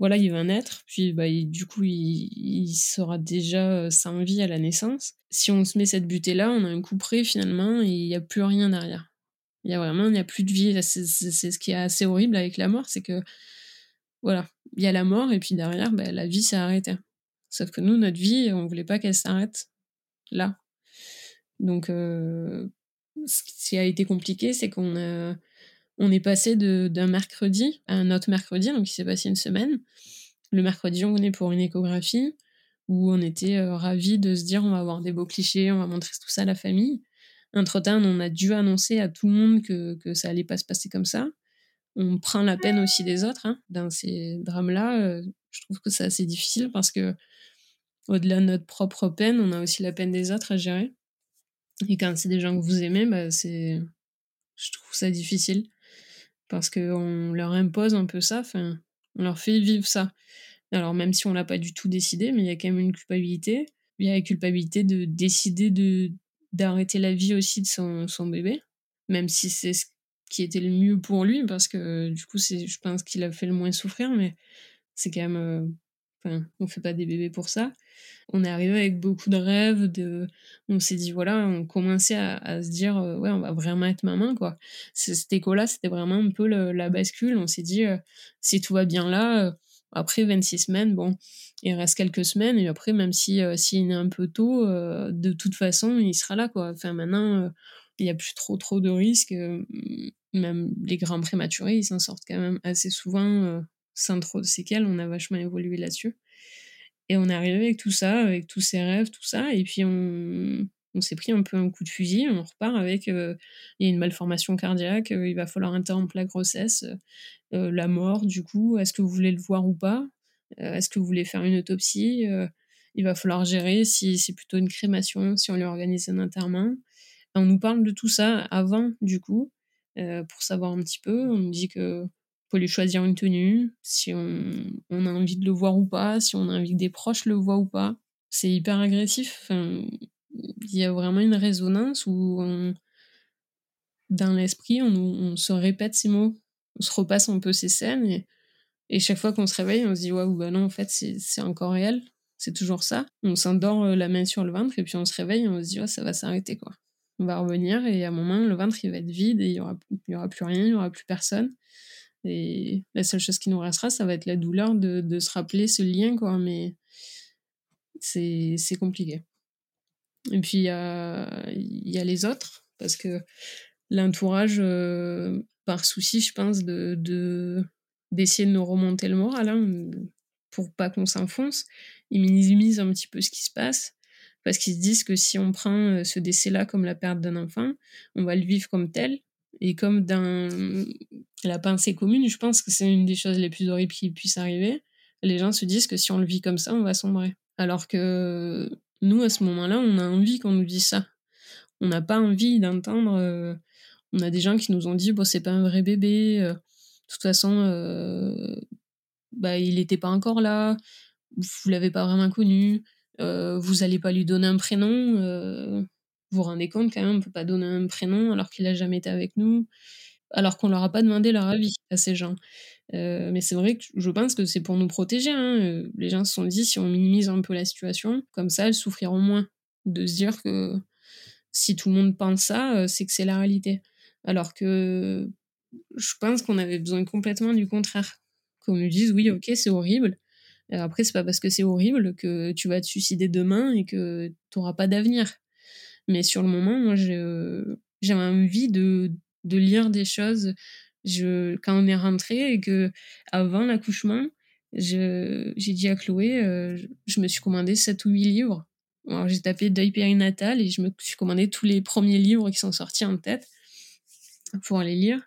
voilà, il va naître, puis bah, du coup, il, sera déjà euh, sans vie à la naissance. Si on se met cette butée-là, on a un coup près finalement, et il n'y a plus rien derrière. Il y a vraiment, il n'y a plus de vie. C'est ce qui est assez horrible avec la mort, c'est que, voilà, il y a la mort, et puis derrière, bah, la vie s'est arrêtée. Sauf que nous, notre vie, on voulait pas qu'elle s'arrête là. Donc, euh, ce qui a été compliqué, c'est qu'on a on est passé d'un mercredi à un autre mercredi, donc il s'est passé une semaine. Le mercredi, on venait pour une échographie où on était euh, ravis de se dire on va avoir des beaux clichés, on va montrer tout ça à la famille. Entre-temps, on a dû annoncer à tout le monde que, que ça allait pas se passer comme ça. On prend la peine aussi des autres hein, dans ces drames-là. Euh, je trouve que c'est assez difficile parce que au-delà de notre propre peine, on a aussi la peine des autres à gérer. Et quand c'est des gens que vous aimez, bah, c'est, je trouve ça difficile parce qu'on leur impose un peu ça, enfin, on leur fait vivre ça. Alors même si on l'a pas du tout décidé, mais il y a quand même une culpabilité. Il y a la culpabilité de décider de d'arrêter la vie aussi de son, son bébé, même si c'est ce qui était le mieux pour lui, parce que du coup, c'est, je pense qu'il a fait le moins souffrir, mais c'est quand même, euh, Enfin, on fait pas des bébés pour ça. On est arrivé avec beaucoup de rêves, de... on s'est dit, voilà, on commençait à, se dire, euh, ouais, on va vraiment être maman, quoi. Cet écho-là, c'était vraiment un peu la bascule. On s'est dit, euh, si tout va bien là, euh, après 26 semaines, bon, il reste quelques semaines, et après, même si s'il est un peu tôt, de toute façon, il sera là, quoi. Enfin, maintenant, il n'y a plus trop, trop de risques. même les grands prématurés, ils s'en sortent quand même assez souvent trop de séquelles, on a vachement évolué là-dessus. Et on est arrivé avec tout ça, avec tous ces rêves, tout ça, et puis on, on s'est pris un peu un coup de fusil, on repart avec euh, il y a une malformation cardiaque, euh, il va falloir interrompre la grossesse, euh, la mort, du coup, est-ce que vous voulez le voir ou pas? Est-ce que vous voulez faire une autopsie? Il va falloir gérer si c'est plutôt une crémation, si on lui organise un enterrement. on nous parle de tout ça avant, du coup, pour savoir un petit peu. On nous dit que faut lui choisir une tenue, si on, a envie de le voir ou pas, si on a envie que des proches le voient ou pas. C'est hyper agressif. Il y a vraiment une résonance où dans l'esprit, on, se répète ces mots, on se repasse un peu ces scènes et, chaque fois qu'on se réveille, on se dit waouh, bah non, en fait, c'est encore réel, c'est toujours ça. On s'endort euh, la main sur le ventre et puis on se réveille et on se dit oh, ça va s'arrêter quoi. On va revenir et à un moment, le ventre il va être vide et il y aura, plus rien, il y aura plus personne. Et la seule chose qui nous restera, ça va être la douleur de, de se rappeler ce lien, quoi. Mais c'est compliqué. Et puis, il y a, y a, les autres, parce que l'entourage, euh, par souci, je pense, de d'essayer de, nous remonter le moral, hein, pour pas qu'on s'enfonce, ils minimisent un petit peu ce qui se passe, parce qu'ils se disent que si on prend euh, ce décès-là comme la perte d'un enfant, on va le vivre comme tel, et comme dans la pensée commune, je pense que c'est une des choses les plus horribles qui puissent arriver. Les gens se disent que si on le vit comme ça, on va sombrer. Alors que nous, à ce moment-là, on a envie qu'on nous dise ça. On n'a pas envie d'entendre. Euh, on a des gens qui nous ont dit bon, c'est pas un vrai bébé. Euh, de toute façon, euh, bah, il n'était pas encore là. Vous l'avez pas vraiment connu. vous allez pas lui donner un prénom vous vous rendez compte quand même, on peut pas donner un prénom alors qu'il a jamais été avec nous, alors qu'on leur a pas demandé leur avis à ces gens. Euh, mais c'est vrai que je pense que c'est pour nous protéger. Hein. Euh, les gens se sont dit si on minimise un peu la situation, comme ça elles souffriront moins. De se dire que si tout le monde pense ça, euh, c'est que c'est la réalité. Alors que je pense qu'on avait besoin complètement du contraire. Qu'on nous dise oui, ok, c'est horrible. Après, c'est pas parce que c'est horrible que tu vas te suicider demain et que tu n'auras pas d'avenir. Mais sur le moment, moi, j'avais envie de, lire des choses. Je, quand on est rentré et que avant l'accouchement, j'ai dit à Chloé, euh, je, me suis commandé 7 ou 8 livres. J'ai tapé deuil périnatal et je me suis commandé tous les premiers livres qui sont sortis en tête pour les lire.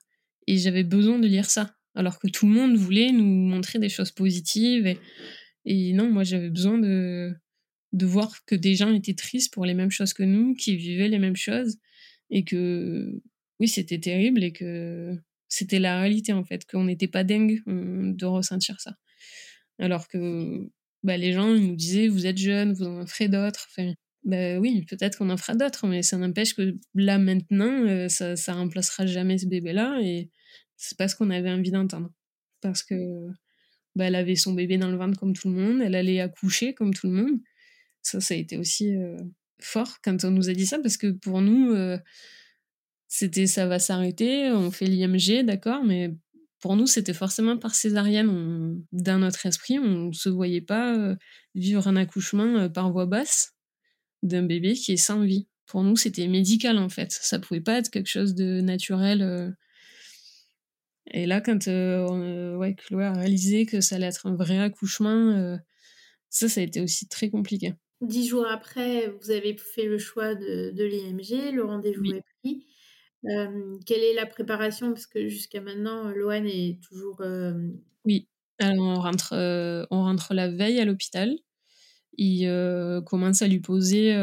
Et j'avais besoin de lire ça. Alors que tout le monde voulait nous montrer des choses positives. Et non, moi j'avais besoin de, de voir que des gens étaient tristes pour les mêmes choses que nous, qui vivaient les mêmes choses, et que oui, c'était terrible et que c'était la réalité en fait, qu'on n'était pas dingue de ressentir ça. Alors que bah, les gens nous disaient vous êtes jeune, vous en ferez d'autres. Enfin, bah, oui, peut-être qu'on en fera d'autres, mais ça n'empêche que là maintenant, euh, ça, ça remplacera jamais ce bébé-là et c'est pas ce qu'on avait envie d'entendre. Parce que bah, elle avait son bébé dans le ventre comme tout le monde, elle allait accoucher comme tout le monde. Ça, ça a été aussi fort quand on nous a dit ça, parce que pour nous, c'était ça va s'arrêter, on fait l'IMG, d'accord, mais pour nous, c'était forcément par césarienne. dans notre esprit, on ne se voyait pas vivre un accouchement par voie basse d'un bébé qui est sans vie. Pour nous, c'était médical en fait. Ça pouvait pas être quelque chose de naturel. Et là, quand ouais, Chloé a réalisé que ça allait être un vrai accouchement, ça, ça a été aussi très compliqué. Dix jours après, vous avez fait le choix de, de l'IMG, le rendez-vous est pris. quelle est la préparation? Parce que jusqu'à maintenant, Loane est toujours. Oui, alors on rentre, on rentre la veille à l'hôpital. Il commence à lui poser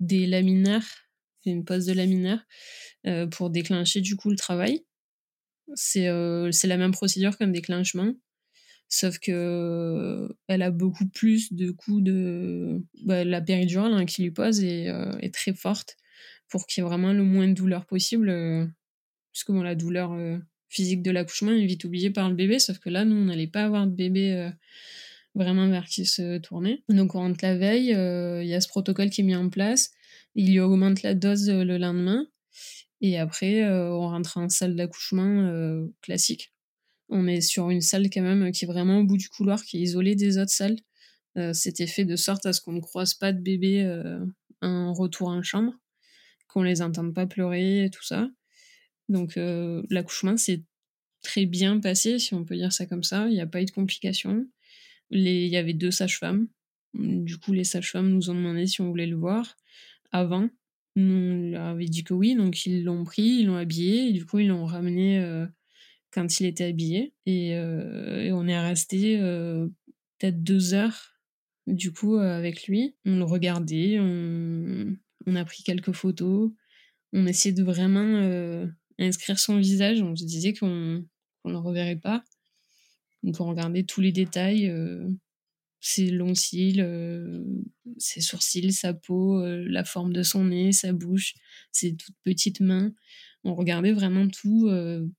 des laminaires, une pose de laminaire, pour déclencher du coup le travail. C'est la même procédure qu'un déclenchement. Sauf que elle a beaucoup plus de coups de bah, la péridurale hein, qui lui pose est, euh, est, très forte pour qu'il y ait vraiment le moins de douleur possible. Euh, puisque bon, la douleur euh, physique de l'accouchement est vite oubliée par le bébé, sauf que là, nous, on n'allait pas avoir de bébé vraiment vers qui se tourner. Donc on rentre la veille, il y a ce protocole qui est mis en place, il lui augmente la dose le lendemain, et après on rentre en salle d'accouchement classique. On est sur une salle quand même qui est vraiment au bout du couloir, qui est isolée des autres salles. C'était fait de sorte à ce qu'on ne croise pas de bébés en retour en chambre, qu'on les entende pas pleurer et tout ça. Donc l'accouchement s'est très bien passé, si on peut dire ça comme ça. Il n'y a pas eu de complications. Il y avait deux sages-femmes. Du coup, les sages-femmes nous ont demandé si on voulait le voir avant. on leur avait dit que oui, donc ils l'ont pris, ils l'ont habillé, et du coup, ils l'ont ramené euh, quand il était habillé. Et, euh, on est resté euh, peut-être deux heures, du coup, avec lui. On le regardait, on, a pris quelques photos, on essayait de vraiment inscrire son visage, on se disait qu'on ne le reverrait pas. On regardait tous les détails, euh, ses longs cils, euh, ses sourcils, sa peau, euh, la forme de son nez, sa bouche, ses toutes petites mains. On regardait vraiment tout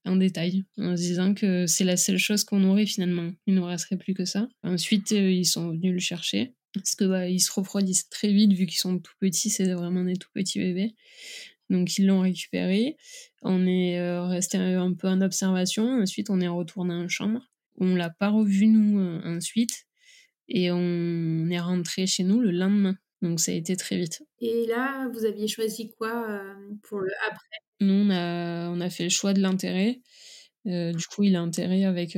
en détail, en se disant que c'est la seule chose qu'on aurait finalement. Il ne nous resterait plus que ça. Ensuite, ils sont venus le chercher. Parce que bah, ils se refroidissent très vite vu qu'ils sont tout petits, c'est vraiment des tout petits bébés. Donc ils l'ont récupéré. On est resté un peu en observation. Ensuite, on est retourné en chambre. On l'a pas revu nous euh, ensuite et on est rentré chez nous le lendemain. Donc ça a été très vite. Et là, vous aviez choisi quoi euh, pour le après? Nous, on a, on a fait le choix de l'intérêt. Euh, du coup, il est enterré avec,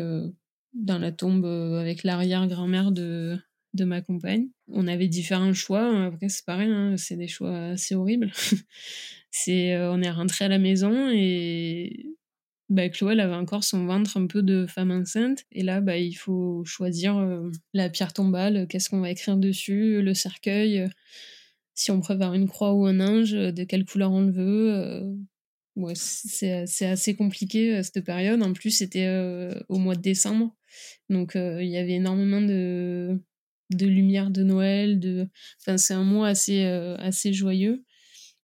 dans la tombe avec l'arrière-grand-mère de, de ma compagne. On avait différents choix. Après, c'est pareil, hein, c'est des choix assez horribles. c'est, on est rentré à la maison et bah, Chloé avait encore son ventre un peu de femme enceinte. Et là, bah, il faut choisir euh, la pierre tombale, qu'est-ce qu'on va écrire dessus, le cercueil, euh, si on préfère une croix ou un ange, de quelle couleur on le veut. Ouais, c'est assez compliqué cette période. En plus, c'était au mois de décembre. Donc, il y avait énormément de, de lumière de Noël. De... Enfin, c'est un mois assez, assez joyeux.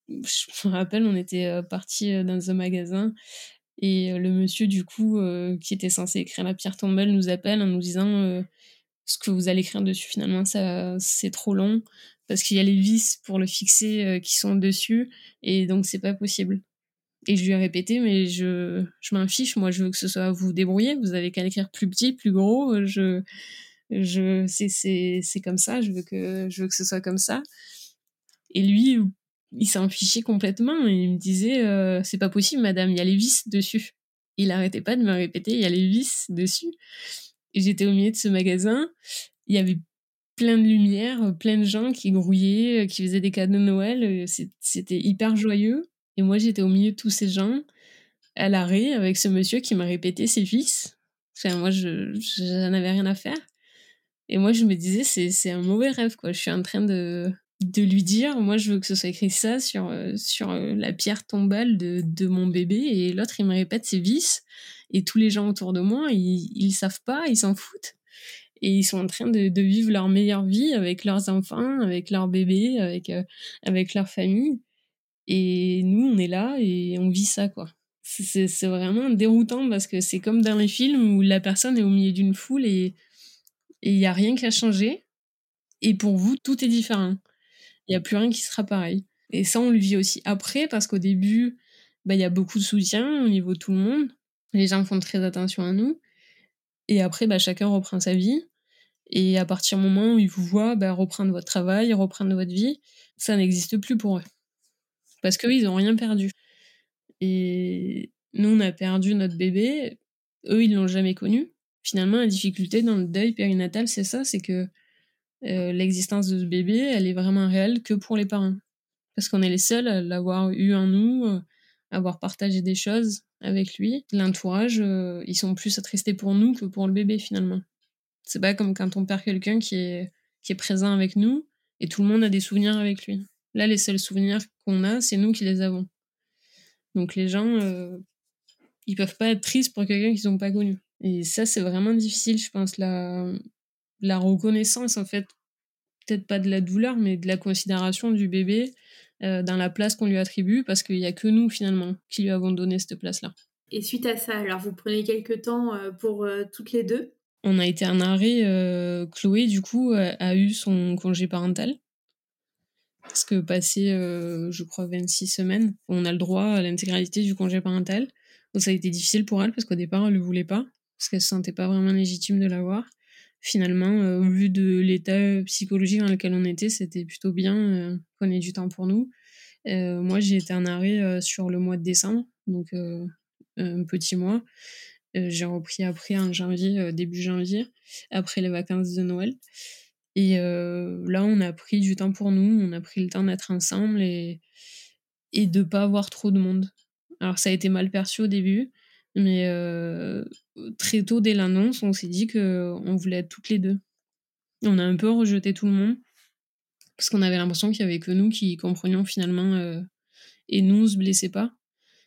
Je me rappelle, on était parti dans un magasin et euh, le monsieur, du coup, euh, qui était censé écrire la pierre tombale, nous appelle en nous disant euh, ce que vous allez écrire dessus, finalement, ça, c'est trop long parce qu'il y a les vis pour le fixer qui sont dessus et donc c'est pas possible. Et je lui ai répété, mais je, je m'en fiche, moi je veux que ce soit vous débrouiller, vous avez qu'à l'écrire plus petit, plus gros, je, je, c'est, comme ça, je veux, que, je veux que ce soit comme ça. Et lui, il s'en fichait complètement. Et il me disait euh, C'est pas possible, madame, il y a les vis dessus. Il arrêtait pas de me répéter Il y a les vis dessus. J'étais au milieu de ce magasin. Il y avait plein de lumière, plein de gens qui grouillaient, qui faisaient des cadeaux de Noël. C'était hyper joyeux. Et moi, j'étais au milieu de tous ces gens, à l'arrêt, avec ce monsieur qui m'a répété ses vis. Enfin, moi, je n'en avais rien à faire. Et moi, je me disais, c'est un mauvais rêve, quoi. Je suis en train de, lui dire moi je veux que ce soit écrit ça sur euh, sur euh, la pierre tombale de, mon bébé et l'autre il me répète ses vices et tous les gens autour de moi ils, ils savent pas ils s'en foutent et ils sont en train de, vivre leur meilleure vie avec leurs enfants avec leurs bébés avec euh, avec leur famille et nous on est là et on vit ça quoi c'est vraiment déroutant parce que c'est comme dans les films où la personne est au milieu d'une foule et il y a rien qui a changé et pour vous tout est différent il n'y a plus rien qui sera pareil. Et ça, on le vit aussi après, parce qu'au début, bah, il y a beaucoup de soutien au niveau de tout le monde. Les gens font très attention à nous. Et après, bah, chacun reprend sa vie. Et à partir du moment où ils vous voient bah, reprendre votre travail, reprendre votre vie, ça n'existe plus pour eux. Parce qu'eux, ils n'ont rien perdu. Et nous, on a perdu notre bébé. Eux, ils l'ont jamais connu. Finalement, la difficulté dans le deuil périnatal, c'est ça, c'est que euh, l'existence de ce bébé, elle est vraiment réelle que pour les parents. Parce qu'on est les seuls à l'avoir eu en nous, euh, avoir partagé des choses avec lui. L'entourage, euh, ils sont plus attristés pour nous que pour le bébé finalement. C'est pas comme quand on perd quelqu'un qui est présent avec nous et tout le monde a des souvenirs avec lui. Là, les seuls souvenirs qu'on a, c'est nous qui les avons. Donc les gens, ils peuvent pas être tristes pour quelqu'un qu'ils n'ont pas connu. Et ça, c'est vraiment difficile, je pense, la, la reconnaissance, en fait, peut-être pas de la douleur, mais de la considération du bébé euh, dans la place qu'on lui attribue, parce qu'il n'y a que nous, finalement, qui lui avons donné cette place-là. Et suite à ça, alors vous prenez quelques temps euh, pour euh, toutes les deux? On a été en arrêt. Chloé, du coup, a, eu son congé parental. Parce que passé, je crois, 26 semaines, on a le droit à l'intégralité du congé parental. Donc ça a été difficile pour elle parce qu'au départ, elle ne le voulait pas, parce qu'elle se sentait pas vraiment légitime de l'avoir. Finalement, au vu de l'état psychologique dans lequel on était, c'était plutôt bien qu'on ait du temps pour nous. moi, j'ai été en arrêt sur le mois de décembre, donc un petit mois. Euh, j'ai repris après en janvier, euh, début janvier, après les vacances de Noël. Et là, on a pris du temps pour nous, on a pris le temps d'être ensemble et, et de pas avoir trop de monde. Alors, ça a été mal perçu au début, mais très tôt, dès l'annonce, on s'est dit qu'on voulait être toutes les deux. On a un peu rejeté tout le monde, parce qu'on avait l'impression qu'il y avait que nous qui comprenions finalement, et nous, on se blessait pas.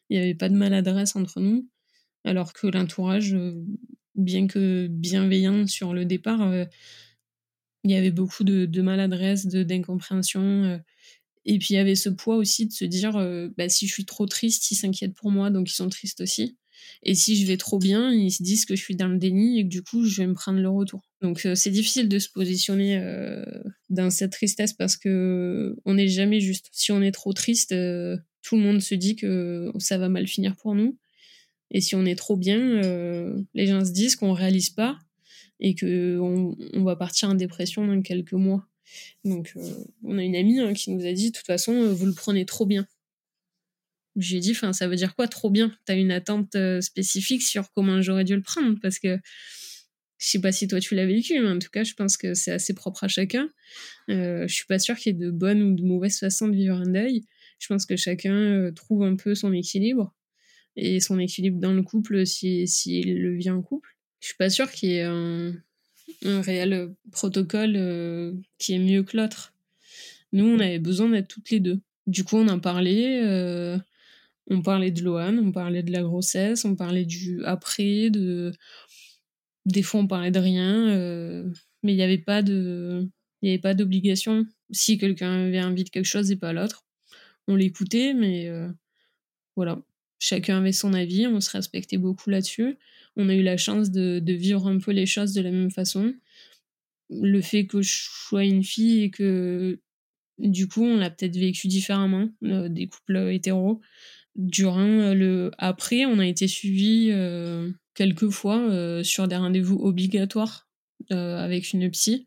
Il n'y avait pas de maladresse entre nous alors que l'entourage, bien que bienveillant sur le départ, il y avait beaucoup de, de maladresse, d'incompréhension. Euh, et puis il y avait ce poids aussi de se dire, bah, si je suis trop triste, ils s'inquiètent pour moi, donc ils sont tristes aussi. Et si je vais trop bien, ils se disent que je suis dans le déni et que du coup, je vais me prendre le retour. Donc c'est difficile de se positionner dans cette tristesse parce que on n'est jamais juste. Si on est trop triste, tout le monde se dit que ça va mal finir pour nous. Et si on est trop bien, euh, les gens se disent qu'on réalise pas et qu'on on va partir en dépression dans quelques mois. Donc, euh, on a une amie hein, qui nous a dit, de toute façon, euh, vous le prenez trop bien. J'ai dit, ça veut dire quoi trop bien? T'as une attente spécifique sur comment j'aurais dû le prendre? Parce que je sais pas si toi tu l'as vécu, mais en tout cas, je pense que c'est assez propre à chacun. Euh, je suis pas sûre qu'il y ait de bonnes ou de mauvaises façons de vivre un deuil. Je pense que chacun trouve un peu son équilibre et son équilibre dans le couple s'il si, le vit en couple. Je suis pas sûre qu'il y ait un, réel protocole euh, qui est mieux que l'autre. Nous, on avait besoin d'être toutes les deux. Du coup, on en parlait. Euh, on parlait de Lohan, on parlait de la grossesse, on parlait du après, de. Des fois, on parlait de rien, euh, mais il n'y avait pas de. Il avait pas d'obligation. Si quelqu'un avait envie de quelque chose et pas l'autre, on l'écoutait, mais voilà chacun avait son avis, on se respectait beaucoup là-dessus. On a eu la chance de, vivre un peu les choses de la même façon. Le fait que je sois une fille et que du coup on l'a peut-être vécu différemment euh, des couples hétéros. Durant euh, le après, on a été suivis euh, quelques fois sur des rendez-vous obligatoires avec une psy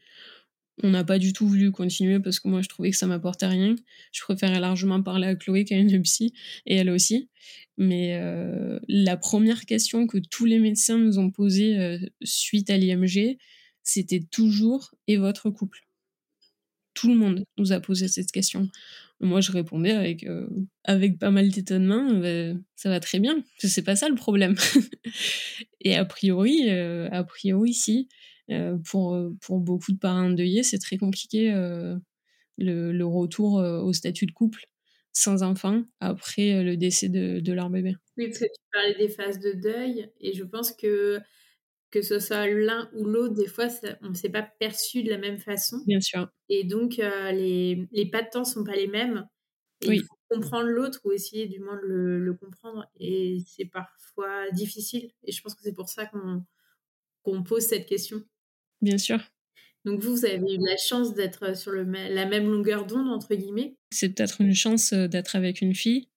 on n'a pas du tout voulu continuer parce que moi je trouvais que ça m'apportait rien. Je préférais largement parler à Chloé qu'à une psy et elle aussi. Mais euh, la première question que tous les médecins nous ont posée euh, suite à l'IMG, c'était toujours et votre couple? Tout le monde nous a posé cette question. Moi, je répondais avec, euh, avec pas mal d'étonnement, ça va très bien, c'est pas ça le problème. et a priori, a priori, si. Euh, pour, euh, pour beaucoup de parents endeuillés, c'est très compliqué euh, le, le, retour au statut de couple sans enfant après le décès de, de, leur bébé. Oui, parce que tu parlais des phases de deuil, et je pense que que ce soit l'un ou l'autre, des fois, on ne s'est pas perçu de la même façon. Bien sûr. Et donc, les, les pas de temps ne sont pas les mêmes. Et il faut comprendre l'autre ou essayer du moins de le, le comprendre. Et c'est parfois difficile. Et je pense que c'est pour ça qu'on qu'on pose cette question. Bien sûr. Donc vous, vous avez eu la chance d'être sur le, la même longueur d'onde, entre guillemets? C'est peut-être une chance euh, d'être avec une fille.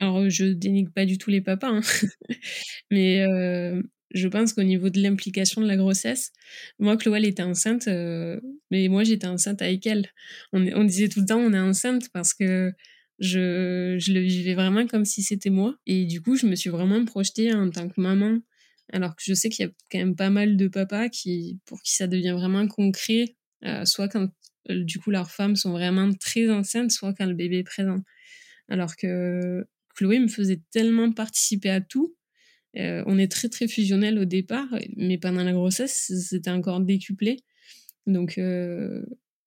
Alors, euh, je dénigre pas du tout les papas, hein. mais euh, je pense qu'au niveau de l'implication de la grossesse, moi, Chloé, elle était enceinte, mais moi, j'étais enceinte avec elle. On, on, disait tout le temps, on est enceinte parce que je, je le vivais vraiment comme si c'était moi. Et du coup, je me suis vraiment projetée en tant que maman alors que je sais qu'il y a quand même pas mal de papas qui, pour qui ça devient vraiment concret, euh, soit quand euh, du coup leurs femmes sont vraiment très enceintes, soit quand le bébé est présent. Alors que Chloé me faisait tellement participer à tout. Euh, on est très très fusionnel au départ, mais pendant la grossesse, c'était encore décuplé. Donc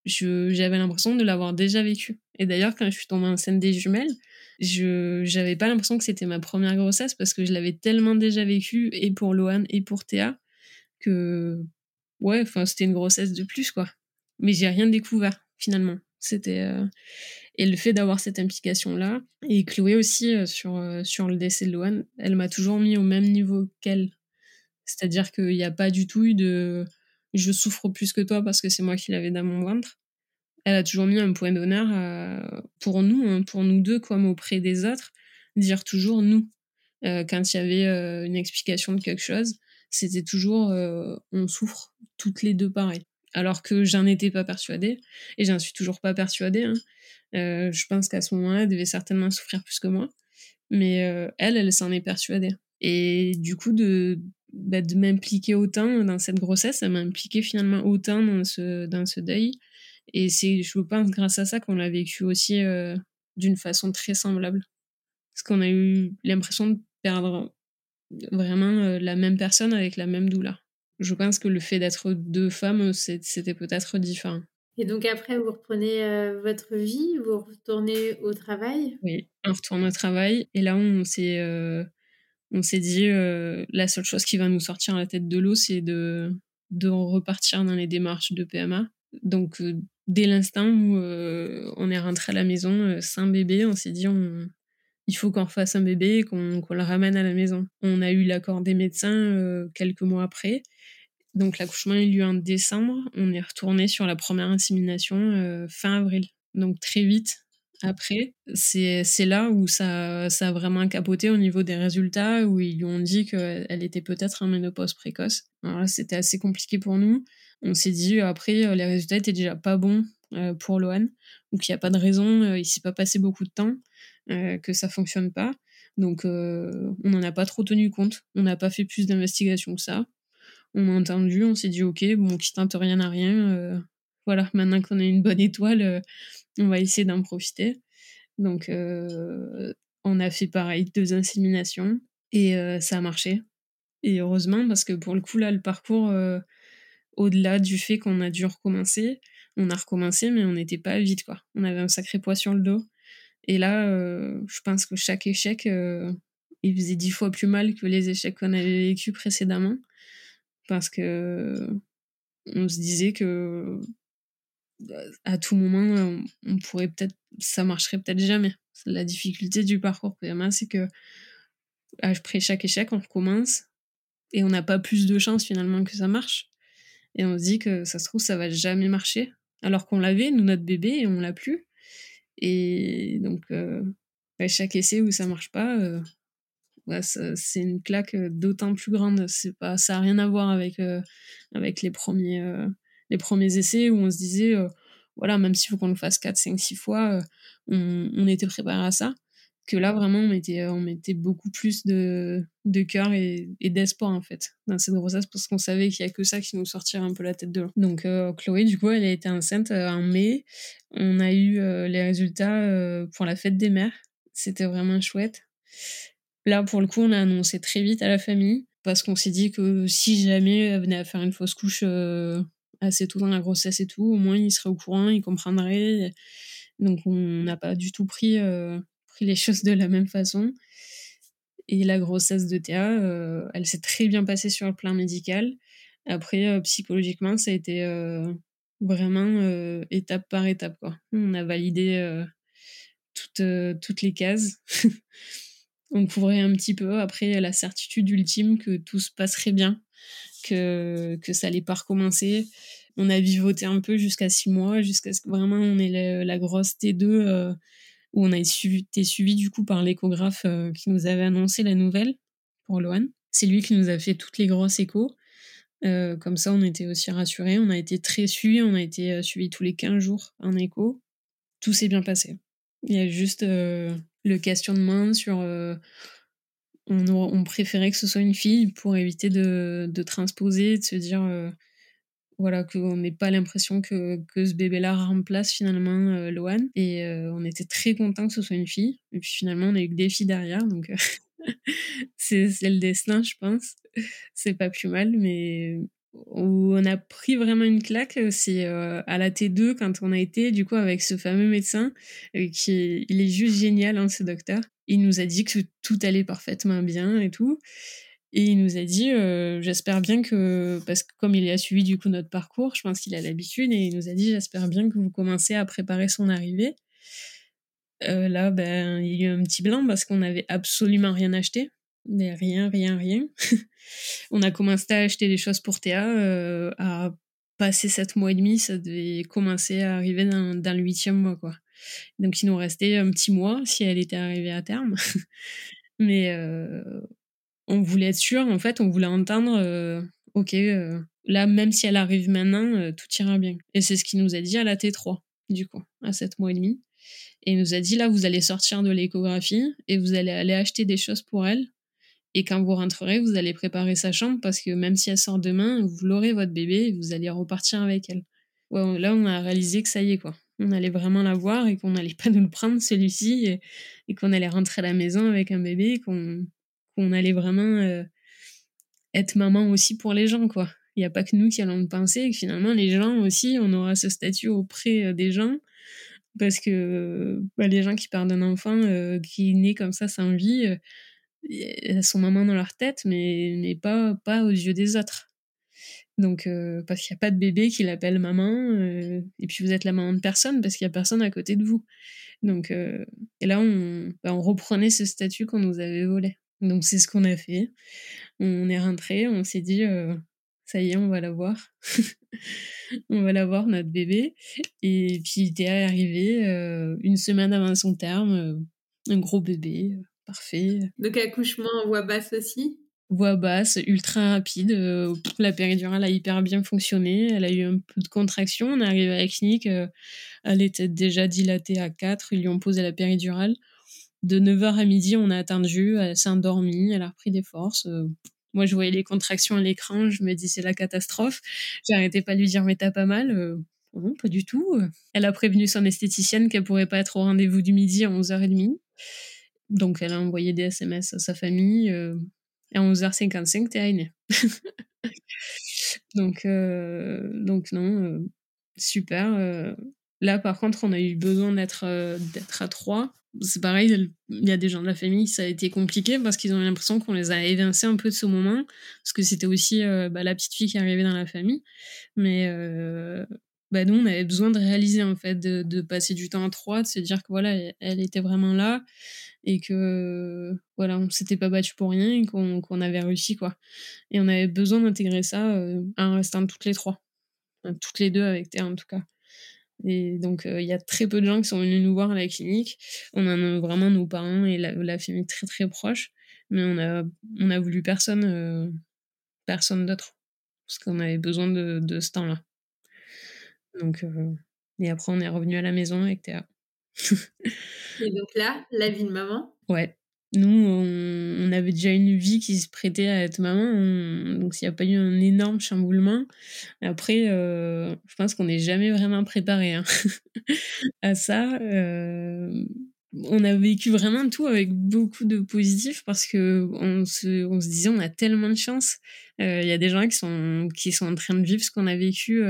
j'avais l'impression de l'avoir déjà vécu. Et d'ailleurs, quand je suis tombée enceinte des jumelles, je j'avais pas l'impression que c'était ma première grossesse parce que je l'avais tellement déjà vécu et pour Lohan et pour Théa que ouais, enfin c'était une grossesse de plus quoi. Mais j'ai rien découvert finalement. C'était euh, et le fait d'avoir cette implication là et Chloé aussi euh, sur euh, sur le décès de Lohan, elle m'a toujours mis au même niveau qu'elle. C'est-à-dire qu'il n'y a pas du tout eu de je souffre plus que toi parce que c'est moi qui l'avais dans mon ventre. Elle a toujours mis un point d'honneur pour nous, hein, pour nous deux, comme auprès des autres, dire toujours nous. Euh, quand il y avait euh, une explication de quelque chose, c'était toujours euh, on souffre toutes les deux pareil. Alors que j'en étais pas persuadée, et j'en suis toujours pas persuadée. Hein. je pense qu'à ce moment-là, elle devait certainement souffrir plus que moi. Mais elle, elle s'en est persuadée. Et du coup, de, bah, de m'impliquer autant dans cette grossesse, ça m'a impliqué finalement autant dans ce, dans ce deuil. Et c'est, je pense, grâce à ça qu'on l'a vécu aussi d'une façon très semblable. Parce qu'on a eu l'impression de perdre vraiment la même personne avec la même douleur. Je pense que le fait d'être deux femmes, c'était peut-être différent. Et donc après, vous reprenez votre vie, vous retournez au travail? Oui, on retourne au travail. Et là, on s'est, on s'est dit, la seule chose qui va nous sortir la tête de l'eau, c'est de, de repartir dans les démarches de PMA. Donc, dès l'instant où on est rentré à la maison sans bébé, on s'est dit, on, il faut qu'on refasse un bébé et qu'on le ramène à la maison. On a eu l'accord des médecins euh, quelques mois après. Donc l'accouchement a eu lieu en décembre. On est retourné sur la première insémination euh, fin avril. Donc très vite après, c'est là où ça, ça a vraiment capoté au niveau des résultats, où ils lui ont dit qu'elle était peut-être en ménopause précoce. Alors là, c'était assez compliqué pour nous. On s'est dit, après, les résultats étaient déjà pas bons euh, pour Loane. Donc il n'y a pas de raison, il s'est pas passé beaucoup de temps. Euh, que ça fonctionne pas. Donc, euh, on n'en a pas trop tenu compte. On n'a pas fait plus d'investigation que ça. On a entendu, on s'est dit, ok, bon, qui tente rien à rien. Euh, voilà, maintenant qu'on a une bonne étoile, on va essayer d'en profiter. Donc, on a fait pareil, deux inséminations, et ça a marché. Et heureusement, parce que pour le coup, là, le parcours, au-delà du fait qu'on a dû recommencer, on a recommencé, mais on n'était pas vite, quoi. On avait un sacré poids sur le dos. Et là, euh, je pense que chaque échec, euh, il faisait dix fois plus mal que les échecs qu'on avait vécus précédemment. Parce que on se disait que à tout moment, on pourrait peut-être, ça marcherait peut-être jamais. La difficulté du parcours PMA, c'est que après chaque échec, on recommence et on n'a pas plus de chance finalement que ça marche. Et on se dit que ça se trouve, ça va jamais marcher. Alors qu'on l'avait, nous, notre bébé, et on l'a plus. Et donc, euh, chaque essai où ça marche pas, euh, c'est une claque euh, d'autant plus grande. C'est pas, ça n'a rien à voir avec, premiers, les premiers essais où on se disait, voilà, même s'il faut qu'on le fasse 4, 5, 6 fois, on, on, était préparé à ça que là vraiment on mettait, on mettait beaucoup plus de, de cœur et, d'espoir en fait dans cette grossesse parce qu'on savait qu'il y a que ça qui nous sortirait un peu la tête de l'eau. Donc euh, Chloé du coup elle a été enceinte euh, en mai. On a eu euh, les résultats pour la fête des mères. C'était vraiment chouette. Là pour le coup on a annoncé très vite à la famille parce qu'on s'est dit que si jamais elle venait à faire une fausse couche assez tôt dans la grossesse et tout, au moins il serait au courant, il comprendrait. Donc on n'a pas du tout pris les choses de la même façon. Et la grossesse de Théa, euh, elle s'est très bien passée sur le plan médical. Après, euh, psychologiquement, ça a été euh, vraiment étape par étape. On a validé toutes, toutes les cases. on couvrait un petit peu. Après, la certitude ultime que tout se passerait bien, que, que ça allait pas recommencer. On a vivoté un peu jusqu'à six mois, jusqu'à ce que vraiment on ait la, grosse T2 on a été suivi du coup par l'échographe euh, qui nous avait annoncé la nouvelle pour Loan. C'est lui qui nous a fait toutes les grosses échos. Euh, comme ça, on était aussi rassurés. On a été très suivis. On a été euh, suivis tous les 15 jours en écho. Tout s'est bien passé. Il y a juste le questionnement sur. On, préférait que ce soit une fille pour éviter de transposer, de se dire voilà qu'on n'ait pas l'impression que, que, ce bébé-là remplace finalement euh. Et euh, on était très content que ce soit une fille. Et puis finalement, on a eu que des filles derrière, donc euh, c'est le destin, je pense. C'est pas plus mal, mais où on a pris vraiment une claque, c'est à la T2 quand on a été du coup avec ce fameux médecin qui il est juste génial, hein, ce docteur. Il nous a dit que tout allait parfaitement bien et tout. Et il nous a dit, euh, j'espère bien que, parce que comme il a suivi du coup notre parcours, je pense qu'il a l'habitude, et il nous a dit, j'espère bien que vous commencez à préparer son arrivée. Euh, là, ben, il y a eu un petit blanc parce qu'on n'avait absolument rien acheté. mais rien, rien, rien. on a commencé à acheter des choses pour Théa euh, à passer sept mois et demi, ça devait commencer à arriver dans, le huitième mois, quoi. Donc, il nous restait un petit mois si elle était arrivée à terme. mais on voulait être sûr, en fait, on voulait entendre, euh, ok, euh, là, même si elle arrive maintenant, euh, tout ira bien. Et c'est ce qu'il nous a dit à la T3, du coup, à 7 mois et demi. Et il nous a dit, là, vous allez sortir de l'échographie et vous allez aller acheter des choses pour elle. Et quand vous rentrerez, vous allez préparer sa chambre parce que même si elle sort demain, vous l'aurez votre bébé et vous allez repartir avec elle. Ouais, là, on a réalisé que ça y est, quoi. On allait vraiment la voir et qu'on n'allait pas nous le prendre, celui-ci, et, et qu'on allait rentrer à la maison avec un bébé, qu'on qu'on allait vraiment euh, être maman aussi pour les gens, quoi. Il n'y a pas que nous qui allons le penser, et que finalement, les gens aussi, on aura ce statut auprès euh, des gens, parce que bah, les gens qui perdent un enfant euh, qui est né comme ça sans vie, euh, sont maman dans leur tête, mais, pas, pas aux yeux des autres. Donc, parce qu'il n'y a pas de bébé qui l'appelle maman, et puis vous êtes la maman de personne parce qu'il n'y a personne à côté de vous. Donc, et là, bah, on reprenait ce statut qu'on nous avait volé. Donc, c'est ce qu'on a fait. On est rentré, on s'est dit, ça y est, on va la voir. on va la voir, notre bébé. Et puis, Théa est arrivée une semaine avant son terme, un gros bébé, parfait. Donc, accouchement en voix basse aussi? Voix basse, ultra rapide. Euh, la péridurale a hyper bien fonctionné. Elle a eu un peu de contraction. On est arrivé à la clinique. Euh, elle était déjà dilatée à 4. Ils lui ont posé la péridurale. De 9h à midi, on a attendu. Elle s'est endormie. Elle a repris des forces. Euh, moi, je voyais les contractions à l'écran. Je me dis, c'est la catastrophe. J'arrêtais pas de lui dire, mais t'as pas mal Non, pas du tout. Elle a prévenu son esthéticienne qu'elle pourrait pas être au rendez-vous du midi à 11h30. Donc, elle a envoyé des SMS à sa famille. Et à 11h55, t'es aîné. donc, euh, donc non, euh, super. Euh. Là, par contre, on a eu besoin d'être d'être à trois. C'est pareil, il y a des gens de la famille, ça a été compliqué parce qu'ils ont l'impression qu'on les a évincés un peu de ce moment, parce que c'était aussi bah, la petite fille qui arrivait dans la famille. Mais bah, nous, on avait besoin de réaliser, en fait, de, passer du temps à trois, de se dire que voilà, elle était vraiment là et que voilà, on s'était pas battu pour rien et qu'on avait réussi, quoi. Et on avait besoin d'intégrer ça euh, en restant toutes les trois, toutes les deux avec Théa en tout cas. Et donc, il y a très peu de gens qui sont venus nous voir à la clinique. On en a vraiment nos parents et la, la famille très très proche, mais on a, on a voulu personne, personne d'autre, parce qu'on avait besoin de, de ce temps-là. Donc, euh, et après, on est revenu à la maison avec Théa. et donc là, la vie de maman? Ouais. Nous, on, avait déjà une vie qui se prêtait à être maman, donc il n'y a pas eu un énorme chamboulement. Après, euh, je pense qu'on n'est jamais vraiment préparé hein, à ça. Euh, on a vécu vraiment tout avec beaucoup de positifs parce que on se, on se disait on a tellement de chance. Il euh, y a des gens qui sont qui sont en train de vivre ce qu'on a vécu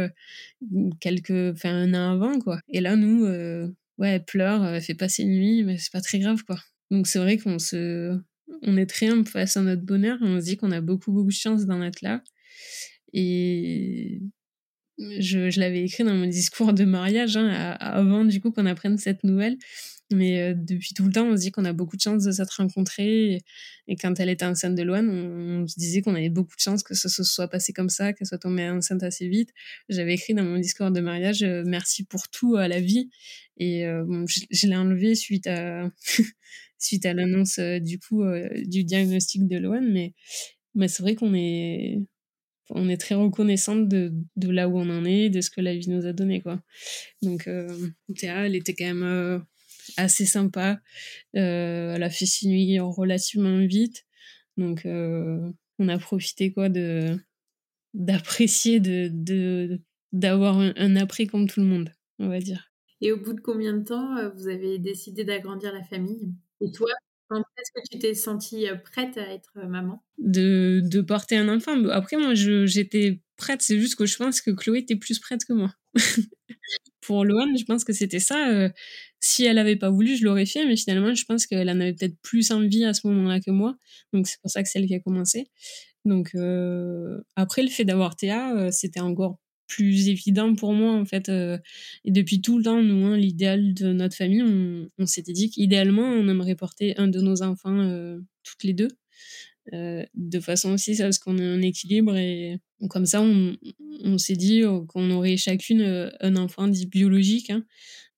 quelques, enfin un an avant quoi. Et là nous, ouais, elle pleure, elle fait passer une nuit, mais c'est pas très grave quoi. Donc c'est vrai qu'on se, on est face à notre bonheur. On se dit qu'on a beaucoup beaucoup de chance d'en être là. Et je, je l'avais écrit dans mon discours de mariage hein, avant du coup qu'on apprenne cette nouvelle mais euh, depuis tout le temps, on se dit qu'on a beaucoup de chance de s'être rencontrés. Et, quand elle était enceinte de Loane, on, se disait qu'on avait beaucoup de chance que ça se soit passé comme ça, qu'elle soit tombée enceinte assez vite. J'avais écrit dans mon discours de mariage euh, merci pour tout à la vie. Et euh, bon, je, l'ai enlevé suite à suite à l'annonce du coup du diagnostic de Loane, mais mais c'est vrai qu'on est on est très reconnaissante de, de, là où on en est, de ce que la vie nous a donné quoi. Donc Théa, elle était quand même assez sympa. Euh, elle a fait ses nuits relativement vite. Donc, euh, on a profité quoi de d'apprécier de d'avoir un, après comme tout le monde, on va dire. Et au bout de combien de temps euh, vous avez décidé d'agrandir la famille? Et toi, quand est-ce que tu t'es sentie prête à être maman? De, porter un enfant. Après, moi, j'étais prête. C'est juste que je pense que Chloé était plus prête que moi. Pour Loane, je pense que c'était ça si elle avait pas voulu, je l'aurais fait, mais finalement, je pense qu'elle en avait peut-être plus envie à ce moment-là que moi. Donc, c'est pour ça que c'est elle qui a commencé. Donc, euh, après, le fait d'avoir Théa, euh, c'était encore plus évident pour moi, en fait. Euh, et depuis tout le temps, nous, hein, l'idéal de notre famille, on, on s'était dit qu'idéalement, on aimerait porter un de nos enfants toutes les deux. de façon aussi à ce qu'on ait un équilibre. Et comme ça, on, on s'est dit qu'on aurait chacune un enfant dit biologique hein,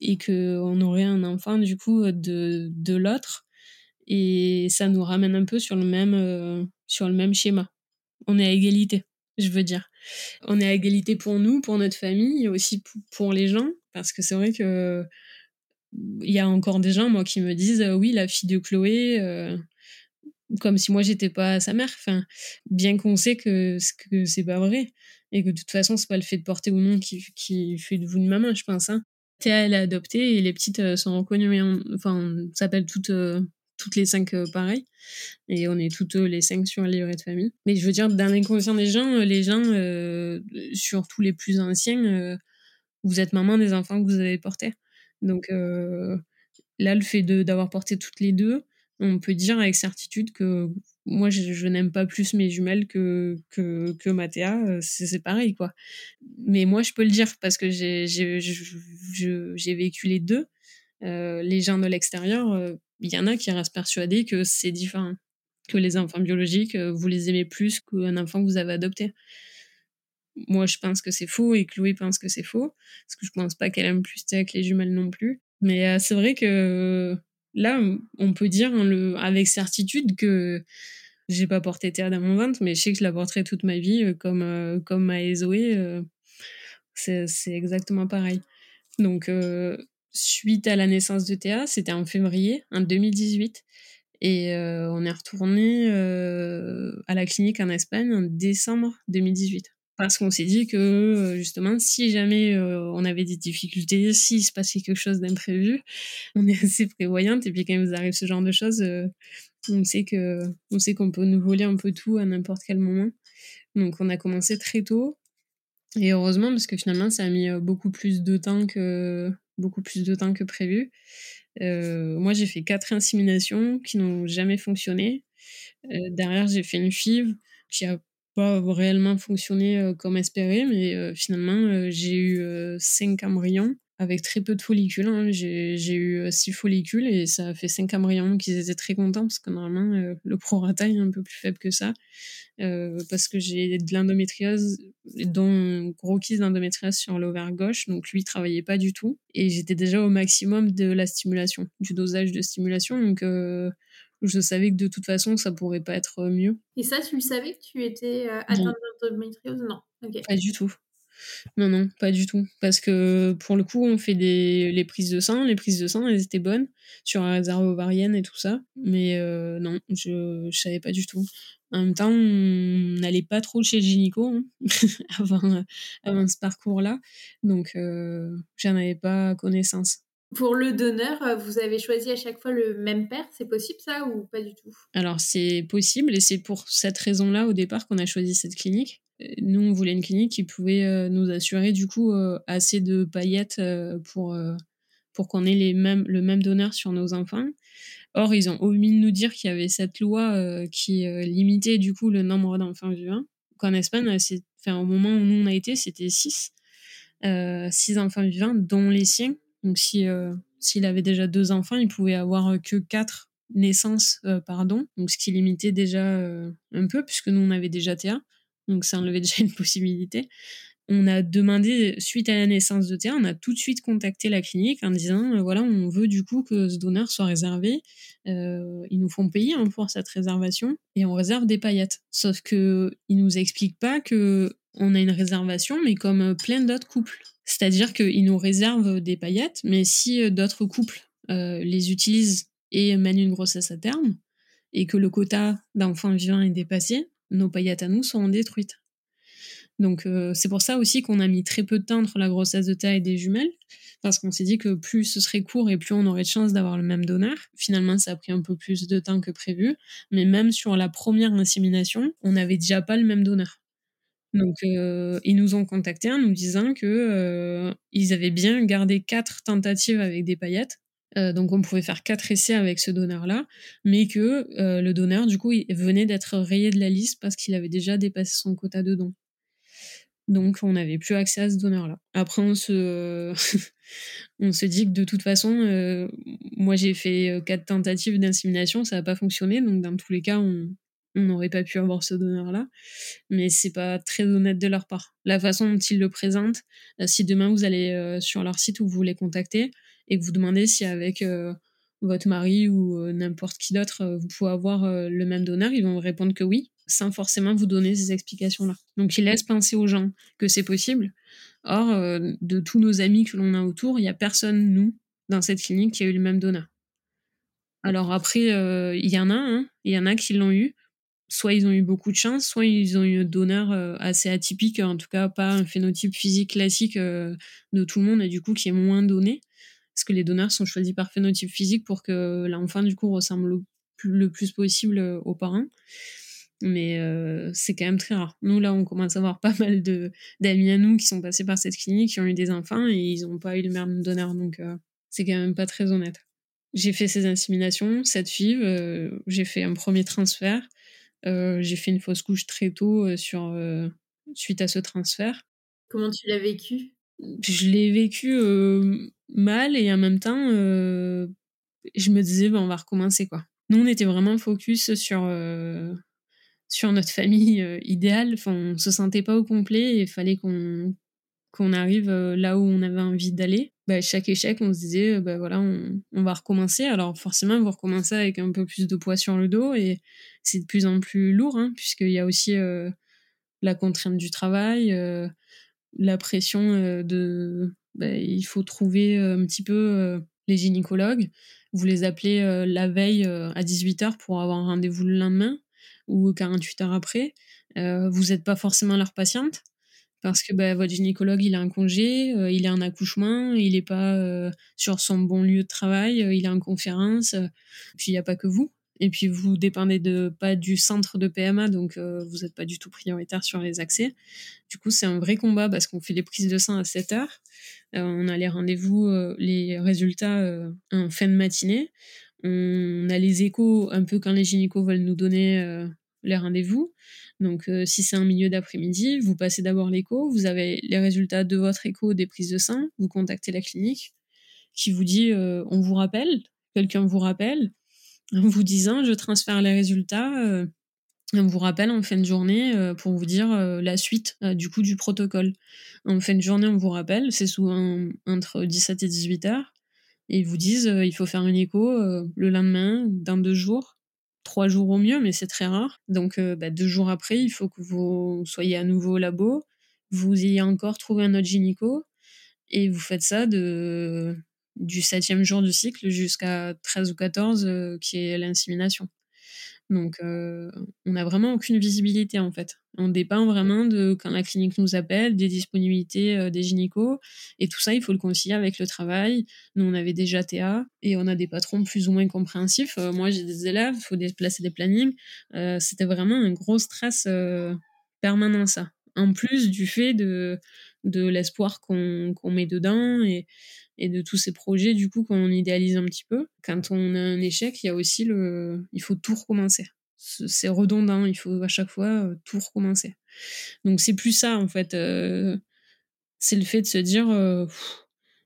et qu'on aurait un enfant du coup de, de l'autre. Et ça nous ramène un peu sur le même, sur le même schéma. On est à égalité, je veux dire. On est à égalité pour nous, pour notre famille, aussi pour les gens, parce que c'est vrai que il y a encore des gens, moi, qui me disent oui, la fille de Chloé, comme si moi j'étais pas sa mère. Enfin, bien qu'on sait que, que c'est pas vrai et que de toute façon c'est pas le fait de porter ou non qui, fait de vous une maman, je pense. Hein. Théa elle est adoptée et les petites euh, sont reconnues, enfin on s'appelle toutes euh, toutes les cinq euh, pareil et on est toutes les cinq sur le livret de famille. Mais je veux dire dans l'inconscient des gens, les gens surtout les plus anciens, vous êtes maman des enfants que vous avez portés. Donc là le fait d'avoir porté toutes les deux on peut dire avec certitude que moi, je, n'aime pas plus mes jumelles que, que, que Mathéa. Euh, c'est pareil, quoi. Mais moi, je peux le dire parce que j'ai vécu les deux. Euh, les gens de l'extérieur, euh, il y en a qui restent persuadés que c'est différent, que les enfants biologiques, vous les aimez plus qu'un enfant que vous avez adopté. Moi, je pense que c'est faux et Chloé pense que c'est faux, parce que je pense pas qu'elle aime plus avec les jumelles non plus. Mais c'est vrai que là, on peut dire avec certitude que j'ai pas porté Théa dans mon ventre, mais je sais que je la porterai toute ma vie, euh, comme, euh, comme ma Zoé. Euh, c'est exactement pareil. Donc, suite à la naissance de Théa, c'était en février, en 2018. Et on est retourné à la clinique en Espagne en décembre 2018 parce qu'on s'est dit que justement, si jamais on avait des difficultés, s'il se passait quelque chose d'imprévu, on est assez prévoyante et puis quand il vous arrive ce genre de choses, on on sait qu'on peut nous voler un peu tout à n'importe quel moment. Donc on a commencé très tôt et heureusement parce que finalement ça a mis beaucoup plus de temps que beaucoup plus de temps que prévu. moi j'ai fait quatre inséminations qui n'ont jamais fonctionné. derrière j'ai fait une FIV qui a pas réellement fonctionné comme espéré, mais finalement, j'ai eu cinq embryons avec très peu de follicules. Hein. J'ai eu six follicules et ça a fait cinq embryons, donc ils étaient très contents parce que normalement, le prorata est un peu plus faible que ça. parce que j'ai de l'endométriose, dont gros kyste d'endométriose sur l'ovaire gauche, donc lui, il travaillait pas du tout. Et j'étais déjà au maximum de la stimulation, du dosage de stimulation, donc je savais que de toute façon, ça pourrait pas être euh, mieux. Et ça, tu le savais que tu étais euh, atteinte d'endométriose? Non. Pas du tout. Non, non, pas du tout. Parce que pour le coup, on fait des les prises de sang. Les prises de sang, elles étaient bonnes sur la réserve ovarienne et tout ça. Mais euh, non, je, je savais pas du tout. En même temps, on n'allait pas trop chez le gynéco hein, avant, avant ce parcours-là. Donc, j'en avais pas connaissance. Pour le donneur, euh, vous avez choisi à chaque fois le même père, c'est possible ça ou pas du tout? Alors c'est possible et c'est pour cette raison-là au départ qu'on a choisi cette clinique. Euh, nous, on voulait une clinique qui pouvait euh, nous assurer du coup assez de paillettes pour, pour qu'on ait les mêmes, le même donneur sur nos enfants. Or, ils ont omis de nous dire qu'il y avait cette loi qui limitait du coup le nombre d'enfants vivants. Qu'en Espagne, enfin, au moment où nous on a été, c'était 6. 6 enfants vivants, dont les siens donc si euh, s'il avait déjà deux enfants, il pouvait avoir euh, que quatre naissances euh, pardon, donc ce qui limitait déjà un peu puisque nous on avait déjà Théa, donc ça enlevait déjà une possibilité. On a demandé, suite à la naissance de Théa, on a tout de suite contacté la clinique en disant, voilà, on veut du coup que ce donneur soit réservé. ils nous font payer hein, pour cette réservation et on réserve des paillettes. Sauf que ils nous expliquent pas que on a une réservation, mais comme plein d'autres couples. C'est-à-dire qu'ils nous réservent des paillettes, mais si euh, d'autres couples euh, les utilisent et mènent une grossesse à terme, et que le quota d'enfants vivants est dépassé, nos paillettes à nous seront détruites. Donc euh, c'est pour ça aussi qu'on a mis très peu de temps entre la grossesse de taille des jumelles, parce qu'on s'est dit que plus ce serait court et plus on aurait de chance d'avoir le même donneur. Finalement, ça a pris un peu plus de temps que prévu, mais même sur la première insémination, on n'avait déjà pas le même donneur. Donc, euh, ils nous ont contactés en nous disant que euh, ils avaient bien gardé quatre tentatives avec des paillettes. Euh, donc, on pouvait faire quatre essais avec ce donneur-là, mais que le donneur, du coup, il venait d'être rayé de la liste parce qu'il avait déjà dépassé son quota de dons. Donc, on n'avait plus accès à ce donneur-là. Après, on se, on se dit que de toute façon, moi, j'ai fait quatre tentatives d'insémination, ça n'a pas fonctionné. Donc, dans tous les cas, on, n'aurait pas pu avoir ce donneur-là. Mais c'est pas très honnête de leur part. La façon dont ils le présentent, euh, si demain vous allez euh, sur leur site où vous les contactez et que vous demandez si avec euh, votre mari ou n'importe qui d'autre, vous pouvez avoir le même donneur, ils vont vous répondre que oui, sans forcément vous donner ces explications-là. Donc ils laissent penser aux gens que c'est possible. Or, de tous nos amis que l'on a autour, il n'y a personne, nous, dans cette clinique, qui a eu le même donneur. Alors après, il y en a, hein, il y en a qui l'ont eu, soit ils ont eu beaucoup de chance, soit ils ont eu un donneur euh, assez atypique, en tout cas pas un phénotype physique classique euh, de tout le monde et du coup qui est moins donné. Parce que les donneurs sont choisis par phénotype physique pour que l'enfant du coup ressemble le plus, possible euh, aux parents. Mais c'est quand même très rare. Nous là, on commence à avoir pas mal d'amis à nous qui sont passés par cette clinique, qui ont eu des enfants et ils n'ont pas eu le même donneur, donc c'est quand même pas très honnête. J'ai fait ces inséminations, cette FIV, j'ai fait un premier transfert euh, j'ai fait une fausse couche très tôt euh, sur, euh, suite à ce transfert. Comment tu l'as vécu? Je l'ai vécu mal et en même temps, je me disais, bah, on va recommencer. quoi. Nous, on était vraiment focus sur, sur notre famille idéale. Enfin, on se sentait pas au complet et il fallait qu'on qu'on arrive là où on avait envie d'aller. Bah, chaque échec, on se disait, bah, voilà, on, on, va recommencer. Alors forcément, vous recommencez avec un peu plus de poids sur le dos et c'est de plus en plus lourd, hein, puisqu'il y a aussi euh, la contrainte du travail, euh, la pression euh, de... Bah, il faut trouver un petit peu les gynécologues. Vous les appelez la veille à 18h pour avoir un rendez-vous le lendemain ou 48 heures après. vous n'êtes pas forcément leur patiente parce que bah, votre gynécologue il a un congé, il a un accouchement, il n'est pas sur son bon lieu de travail, il est en conférence, puis il n'y a pas que vous. Et puis vous dépendez de pas du centre de PMA, donc euh, vous n'êtes pas du tout prioritaire sur les accès. Du coup, c'est un vrai combat parce qu'on fait les prises de sang à 7 heures. Euh, on a les rendez-vous, euh, les résultats en fin de matinée. On a les échos un peu quand les gynécos veulent nous donner les rendez-vous. Donc, si c'est un milieu d'après-midi, vous passez d'abord l'écho, vous avez les résultats de votre écho des prises de sang, vous contactez la clinique qui vous dit on vous rappelle, quelqu'un vous rappelle, en vous disant je transfère les résultats. Euh, on vous rappelle en fin de journée euh, pour vous dire euh, la suite du coup du protocole. En fin de journée, on vous rappelle, c'est souvent entre 17 et 18 heures, et ils vous disent il faut faire une écho le lendemain, dans deux jours, trois jours au mieux, mais c'est très rare. Donc bah, deux jours après, il faut que vous soyez à nouveau au labo, vous ayez encore trouvé un autre gynéco, et vous faites ça de du septième jour du cycle jusqu'à 13 ou 14 euh, qui est l'insémination. Donc, euh, on n'a vraiment aucune visibilité en fait. On dépend vraiment de quand la clinique nous appelle, des disponibilités euh, des gynécos, et tout ça, il faut le concilier avec le travail. Nous, on avait déjà TA, et on a des patrons plus ou moins compréhensifs. moi, j'ai des élèves, il faut déplacer des plannings. C'était vraiment un gros stress permanent, ça. En plus du fait de, de l'espoir qu'on met dedans, et et de tous ces projets du coup qu'on idéalise un petit peu. Quand on a un échec, il y a aussi le, il faut tout recommencer. C'est redondant, il faut à chaque fois euh, tout recommencer. Donc c'est plus ça en fait. Euh, c'est le fait de se dire, euh,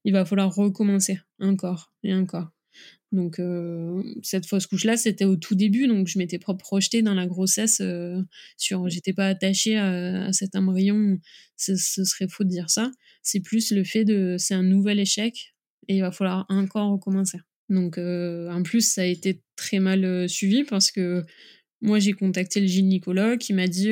il va falloir recommencer encore et encore. Donc cette fausse couche là, c'était au tout début, donc je m'étais projetée dans la grossesse. sur, j'étais pas attachée à, cet embryon. Ce, serait faux de dire ça. C'est plus le fait de, c'est un nouvel échec et il va falloir encore recommencer. Donc en plus, ça a été très mal suivi parce que moi j'ai contacté le gynécologue qui m'a dit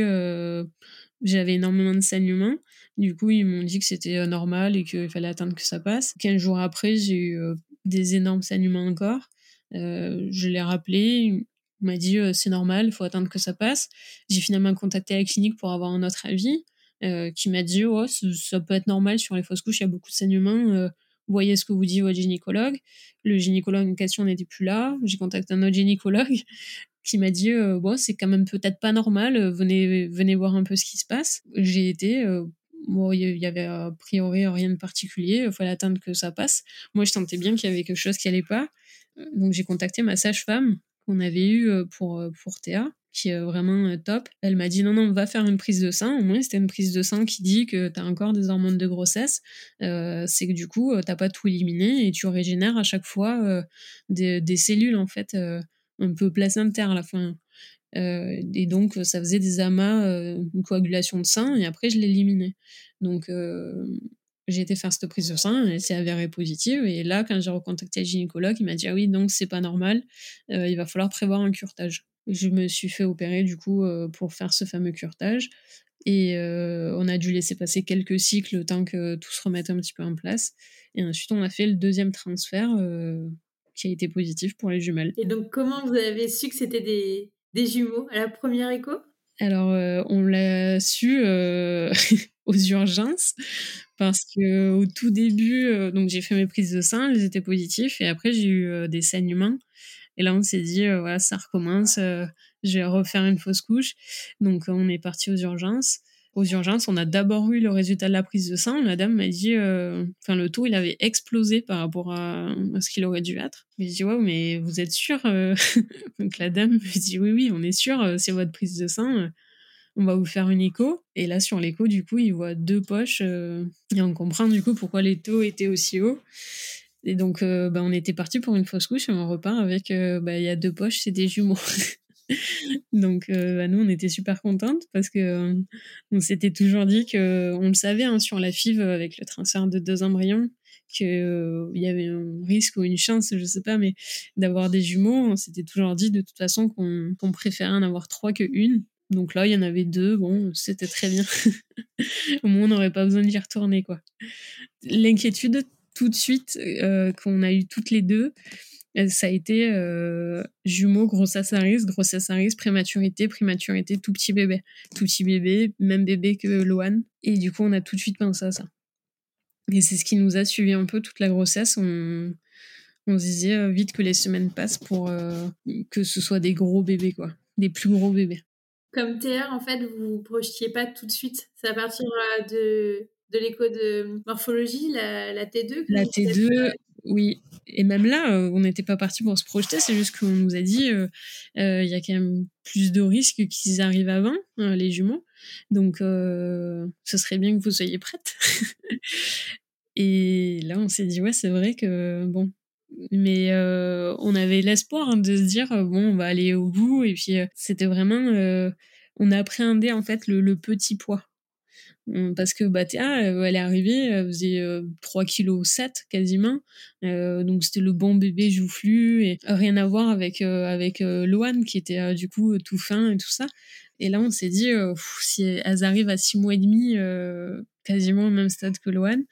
j'avais énormément de saignements. Du coup, ils m'ont dit que c'était normal et qu'il fallait attendre que ça passe. 15 jours après, j'ai eu des énormes saignements encore. Euh, je l'ai rappelé, il m'a dit euh, c'est normal, il faut attendre que ça passe. J'ai finalement contacté la clinique pour avoir un autre avis, euh, qui m'a dit ça, peut être normal sur les fausses couches, il y a beaucoup de saignements. voyez ce que vous dit votre gynécologue. Le gynécologue en question n'était plus là. J'ai contacté un autre gynécologue qui m'a dit c'est quand même peut-être pas normal. Venez venez voir un peu ce qui se passe. J'ai été Bon, il y avait a priori rien de particulier, il fallait attendre que ça passe. Moi, je sentais bien qu'il y avait quelque chose qui allait pas. Donc, j'ai contacté ma sage-femme qu'on avait eue euh, pour, euh, pour Théa, qui est vraiment euh, top. Elle m'a dit non, non, on va faire une prise de sang. Au moins, c'était une prise de sang qui dit que tu as encore des hormones de grossesse. c'est que du coup, t'as pas tout éliminé et tu régénères à chaque fois des, des, cellules, en fait, un peu placentaires à la fin et donc, ça faisait des amas, une coagulation de sang, et après, je l'éliminais. Donc, j'ai été faire cette prise de sang, elle s'est avérée positive. Et là, quand j'ai recontacté le gynécologue, il m'a dit Ah oui, donc c'est pas normal, il va falloir prévoir un curtage. Je me suis fait opérer du coup pour faire ce fameux curtage. Et on a dû laisser passer quelques cycles le temps que tout se remette un petit peu en place. Et ensuite, on a fait le deuxième transfert qui a été positif pour les jumelles. Et donc, comment vous avez su que c'était des, des jumeaux à la première écho? Alors, on l'a su aux urgences parce que au tout début, donc j'ai fait mes prises de sang, elles étaient positives et après j'ai eu des saignements. Et là, on s'est dit, voilà, ça recommence, je vais refaire une fausse couche. Donc, on est parti aux urgences. Aux urgences, on a d'abord eu le résultat de la prise de sang. La dame m'a dit, enfin, le taux, il avait explosé par rapport à, ce qu'il aurait dû être. J'ai dit, ouais, mais vous êtes sûr Donc, la dame me dit, oui, oui, on est sûr, c'est votre prise de sang on va vous faire une écho. Et là, sur l'écho, du coup, il voit deux poches et on comprend du coup pourquoi les taux étaient aussi hauts. Et donc, bah, on était parti pour une fausse couche et on repart avec, bah, il y a deux poches, c'est des jumeaux. Donc, bah, nous, on était super contentes parce que on s'était toujours dit que, on le savait hein, sur la FIV avec le transfert de deux embryons, qu'il y avait un risque ou une chance, je sais pas, mais d'avoir des jumeaux. On s'était toujours dit de toute façon qu'on préférait en avoir trois que une. Donc là, il y en avait deux. Bon, c'était très bien. Au moins, on n'aurait pas besoin d'y retourner, quoi. L'inquiétude, tout de suite, qu'on a eu toutes les deux, ça a été euh, jumeaux, grossesse à risque, grossesse à risque, prématurité, prématurité, tout petit bébé. Tout petit bébé, même bébé que Loane. Et du coup, on a tout de suite pensé à ça. Et c'est ce qui nous a suivi un peu toute la grossesse. On, on se disait euh, vite que les semaines passent pour euh, que ce soit des gros bébés, quoi. Des plus gros bébés. Comme TR, en fait, vous ne projetiez pas tout de suite. C'est à partir de, de l'écho de morphologie, la, la T2 La T2, oui, et même là, euh, on n'était pas parti pour se projeter, c'est juste qu'on nous a dit euh, euh, il y a quand même plus de risques qu'ils arrivent avant, les jumeaux. Donc, ce serait bien que vous soyez prêtes. et là, on s'est dit ouais, c'est vrai que bon. Mais on avait l'espoir de se dire bon, on va aller au bout. Et puis, c'était vraiment. on appréhendait en fait le petit poids parce que Batia, elle est arrivée, elle faisait 3 kg 7 quasiment. donc c'était le bon bébé joufflu et rien à voir avec avec Loane qui était du coup tout fin et tout ça. Et là on s'est dit si elles arrivent à 6 mois et demi quasiment au même stade que Loane,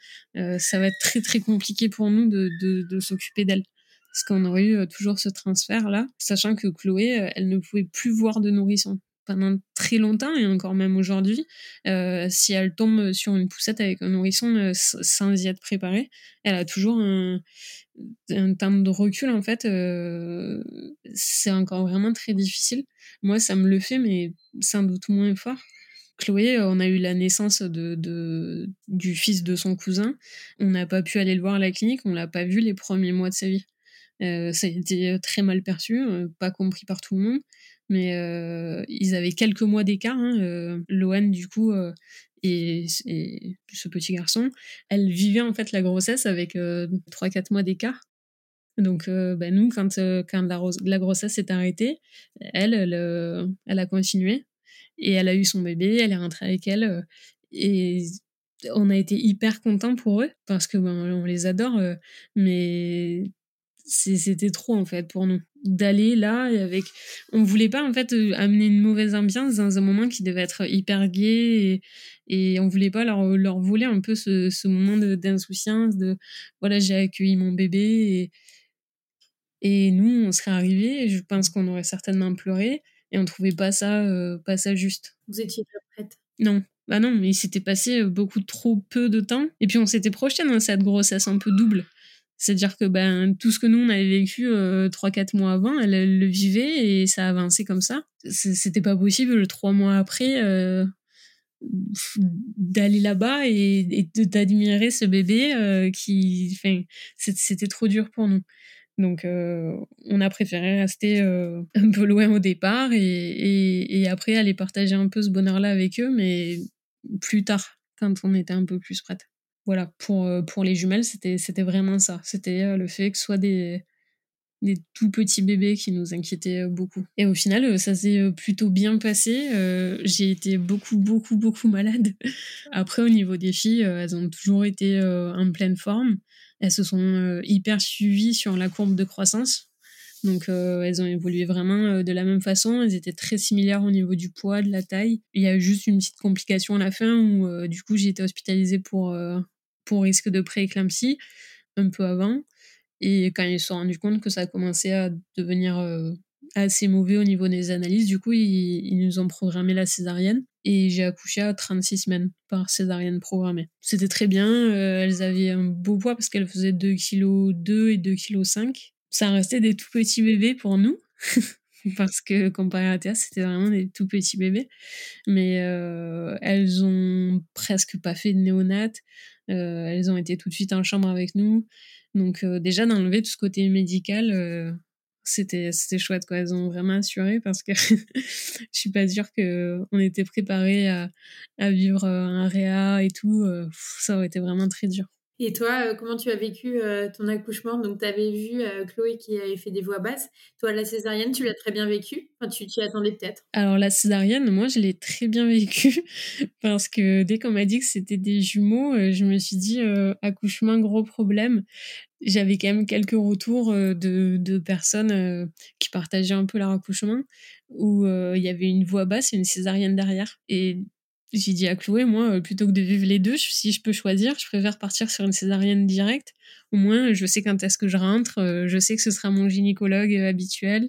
ça va être très très compliqué pour nous de, de, de s'occuper d'elle. Parce qu'on aurait eu toujours ce transfert là, sachant que Chloé, elle ne pouvait plus voir de nourrisson pendant très longtemps et encore même aujourd'hui, euh, si elle tombe sur une poussette avec un nourrisson euh, sans y être préparée, elle a toujours un, un temps de recul en fait. Euh, c'est encore vraiment très difficile. Moi, ça me le fait, mais sans doute moins fort. Chloé, on a eu la naissance de, du fils de son cousin. On n'a pas pu aller le voir à la clinique, on l'a pas vu les premiers mois de sa vie. ça a été très mal perçu, pas compris par tout le monde mais euh, ils avaient quelques mois d'écart. Hein, euh, du coup, euh, et, ce petit garçon, elle vivait en fait la grossesse avec 3-4 mois d'écart. Donc, bah, nous, quand, quand la, grossesse s'est arrêtée, elle, elle, a continué et elle a eu son bébé, elle est rentrée avec elle. et on a été hyper contents pour eux parce que ben, on les adore, mais c'était trop en fait pour nous d'aller là avec on voulait pas en fait euh, amener une mauvaise ambiance dans un moment qui devait être hyper gai et, et on voulait pas leur, leur voler un peu ce, ce moment d'insouciance de, voilà j'ai accueilli mon bébé et, et nous on serait arrivés et je pense qu'on aurait certainement pleuré et on trouvait pas ça euh, pas ça juste. Vous étiez pas prête. Non. Bah non mais il s'était passé beaucoup trop peu de temps et puis on s'était projeté dans cette grossesse un peu double c'est-à-dire que ben, tout ce que nous, on avait vécu euh, 3-4 mois avant, elle, le vivait et ça avançait comme ça. C'était pas possible, trois mois après, euh, d'aller là-bas et, et d'admirer ce bébé euh, qui... Enfin, c'était trop dur pour nous. Donc, euh, on a préféré rester euh, un peu loin au départ et, et, et après aller partager un peu ce bonheur-là avec eux, mais plus tard, quand on était un peu plus prête voilà, pour, euh, pour les jumelles, c'était, vraiment ça. C'était euh, le fait que ce soit des, des tout petits bébés qui nous inquiétaient beaucoup. Et au final, ça s'est plutôt bien passé. J'ai été beaucoup, beaucoup, beaucoup malade. Après, au niveau des filles, elles ont toujours été en pleine forme. Elles se sont hyper suivies sur la courbe de croissance. Donc euh, elles ont évolué vraiment euh, de la même façon. Elles étaient très similaires au niveau du poids, de la taille. Il y a juste une petite complication à la fin où euh, du coup j'ai été hospitalisée pour, pour risque de prééclampsie un peu avant. Et quand ils se sont rendus compte que ça a commencé à devenir assez mauvais au niveau des analyses, du coup ils, nous ont programmé la césarienne. Et j'ai accouché à 36 semaines par césarienne programmée. C'était très bien. elles avaient un beau poids parce qu'elles faisaient 2 kg 2 et 2 kg 5 ça restait des tout petits bébés pour nous. parce que comparé à Théa, c'était vraiment des tout petits bébés. Mais euh, elles ont presque pas fait de néonat. Euh, elles ont été tout de suite en chambre avec nous. Donc euh, déjà d'enlever tout ce côté médical, c'était c'était chouette quoi. Elles ont vraiment assuré parce que je suis pas sûre que on était préparé à, à vivre un réa et tout. ça aurait été vraiment très dur. Et toi, euh, comment tu as vécu euh, ton accouchement? Donc, tu avais vu euh, Chloé qui avait fait des voix basses. Toi, la césarienne, tu l'as très bien vécu? Enfin, Tu t'y attendais peut-être Alors, la césarienne, moi, je l'ai très bien vécu parce que dès qu'on m'a dit que c'était des jumeaux, je me suis dit accouchement, gros problème. J'avais quand même quelques retours de, de personnes qui partageaient un peu leur accouchement où il y avait une voix basse et une césarienne derrière. Et j'ai dit à Chloé, moi, euh, plutôt que de vivre les deux, si je peux choisir, je préfère partir sur une césarienne directe. Au moins, je sais quand est-ce que je rentre, euh, je sais que ce sera mon gynécologue euh, habituel,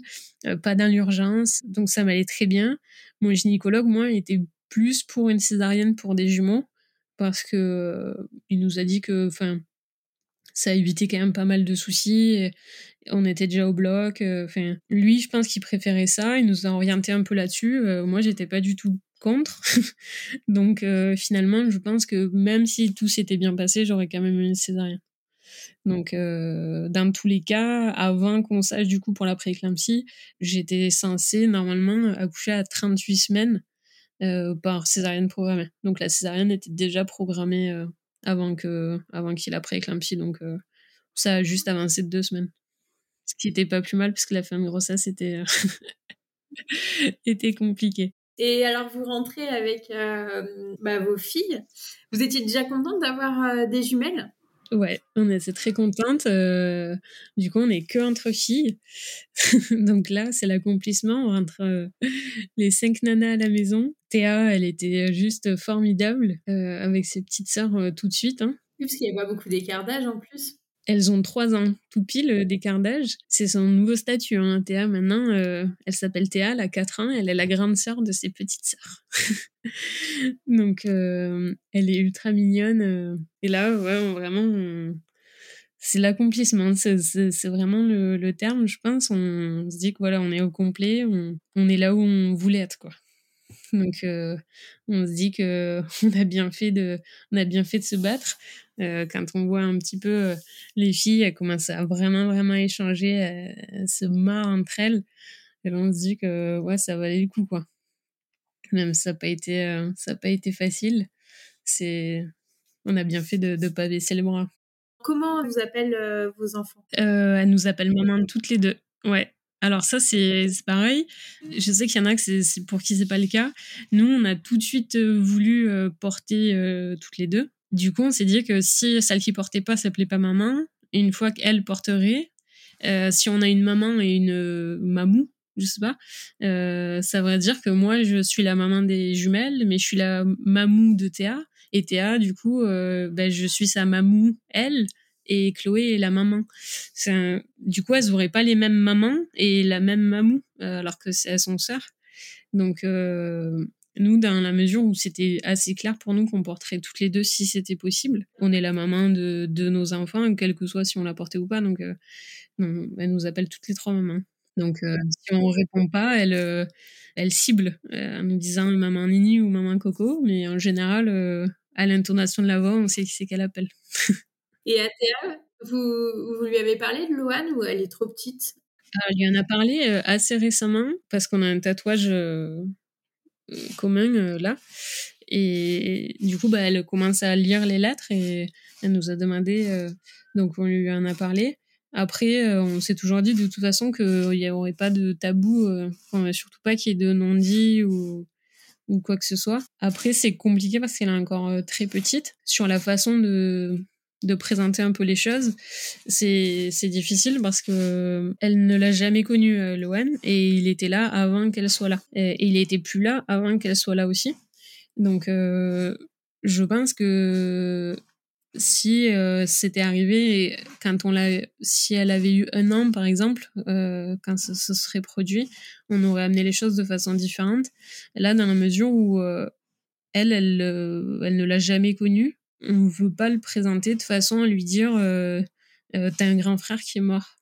pas dans l'urgence. Donc ça m'allait très bien. Mon gynécologue, moi, était plus pour une césarienne pour des jumeaux parce que il nous a dit que, enfin, ça évitait quand même pas mal de soucis. on était déjà au bloc. Enfin, lui, je pense qu'il préférait ça. Il nous a orienté un peu là-dessus. moi, j'étais pas du tout contre. Donc euh, finalement, je pense que même si tout s'était bien passé, j'aurais quand même eu une césarienne. Donc euh, dans tous les cas, avant qu'on sache du coup pour la prééclampsie, j'étais censée normalement accoucher à 38 semaines euh, par césarienne programmée. Donc la césarienne était déjà programmée avant que avant qu'il ait la prééclampsie. Donc ça a juste avancé de deux semaines. Ce qui était pas plus mal puisque la fin de grossesse était était compliquée. Et alors, vous rentrez avec euh, bah, vos filles. Vous étiez déjà contente d'avoir euh, des jumelles? Ouais, on était très contente. Euh, du coup, on n'est que entre filles. Donc là, c'est l'accomplissement. entre les cinq nanas à la maison. Théa, elle était juste formidable avec ses petites sœurs tout de suite. Hein. Oui, parce qu'il n'y a pas beaucoup d'écart d'âge en plus. Elles ont trois ans, tout pile euh, d'écart d'âge. C'est son nouveau statut. Hein, Théa, maintenant, euh, elle s'appelle Théa, elle a 4 ans, elle est la grande sœur de ses petites sœurs. Donc, euh, elle est ultra mignonne. et là, vraiment, c'est l'accomplissement. C'est vraiment le, terme, je pense. On, se dit que voilà, on est au complet, on, est là où on voulait être, quoi. Donc, on se dit que on a bien fait de, on a bien fait de se battre. Euh, quand on voit un petit peu euh, les filles, elles commencent à vraiment, vraiment échanger, elles, se marrent entre elles. Et on se dit que ouais, ça valait le coup, quoi. Même ça n'a pas été, euh, ça pas été facile. C'est, on a bien fait de ne pas baisser les bras. Comment vous appellent vos enfants? Elles nous appellent maman toutes les deux. Ouais. Alors ça, c'est pareil. Je sais qu'il y en a que c'est pour qui c'est pas le cas. Nous, on a tout de suite voulu porter toutes les deux. Du coup, on s'est dit que si celle qui portait pas s'appelait pas maman, une fois qu'elle porterait, euh, si on a une maman et une euh, mamou, je sais pas, euh, ça veut dire que moi je suis la maman des jumelles, mais je suis la mamou de Théa. Et Théa, du coup, ben, je suis sa mamou, elle, et Chloé est la maman. Du coup, elles n'auraient pas les mêmes mamans et la même mamou, alors que c'est son sœur. Donc, nous, dans la mesure où c'était assez clair pour nous qu'on porterait toutes les deux si c'était possible. On est la maman de, de, nos enfants, quel que soit si on la portait ou pas. Donc, euh, elle nous appelle toutes les trois mamans. Donc, euh, si on répond pas, elle, euh, elle cible en nous disant maman Nini ou maman Coco. Mais en général, à l'intonation de la voix, on sait qui c'est qu'elle appelle. Et à Théa, vous, vous lui avez parlé de Louane ou elle est trop petite? Elle lui en a parlé assez récemment parce qu'on a un tatouage commun euh, là. Et du coup, bah, elle commence à lire les lettres et elle nous a demandé, euh, donc on lui en a parlé. Après, on s'est toujours dit de toute façon qu'il n'y aurait pas de tabou, surtout pas qu'il y ait de non-dit ou, ou quoi que ce soit. Après, c'est compliqué parce qu'elle est encore très petite. Sur la façon de, de présenter un peu les choses, c'est difficile parce que elle ne l'a jamais connu, euh, Loan, et il était là avant qu'elle soit là. Et, il était plus là avant qu'elle soit là aussi. Donc, euh, je pense que si euh, c'était arrivé quand on l'a, si elle avait eu un an par exemple, quand ce, serait produit, on aurait amené les choses de façon différente. Là, dans la mesure où elle, elle, elle ne l'a jamais connu, on veut pas le présenter de façon à lui dire euh, euh, t'as un grand frère qui est mort.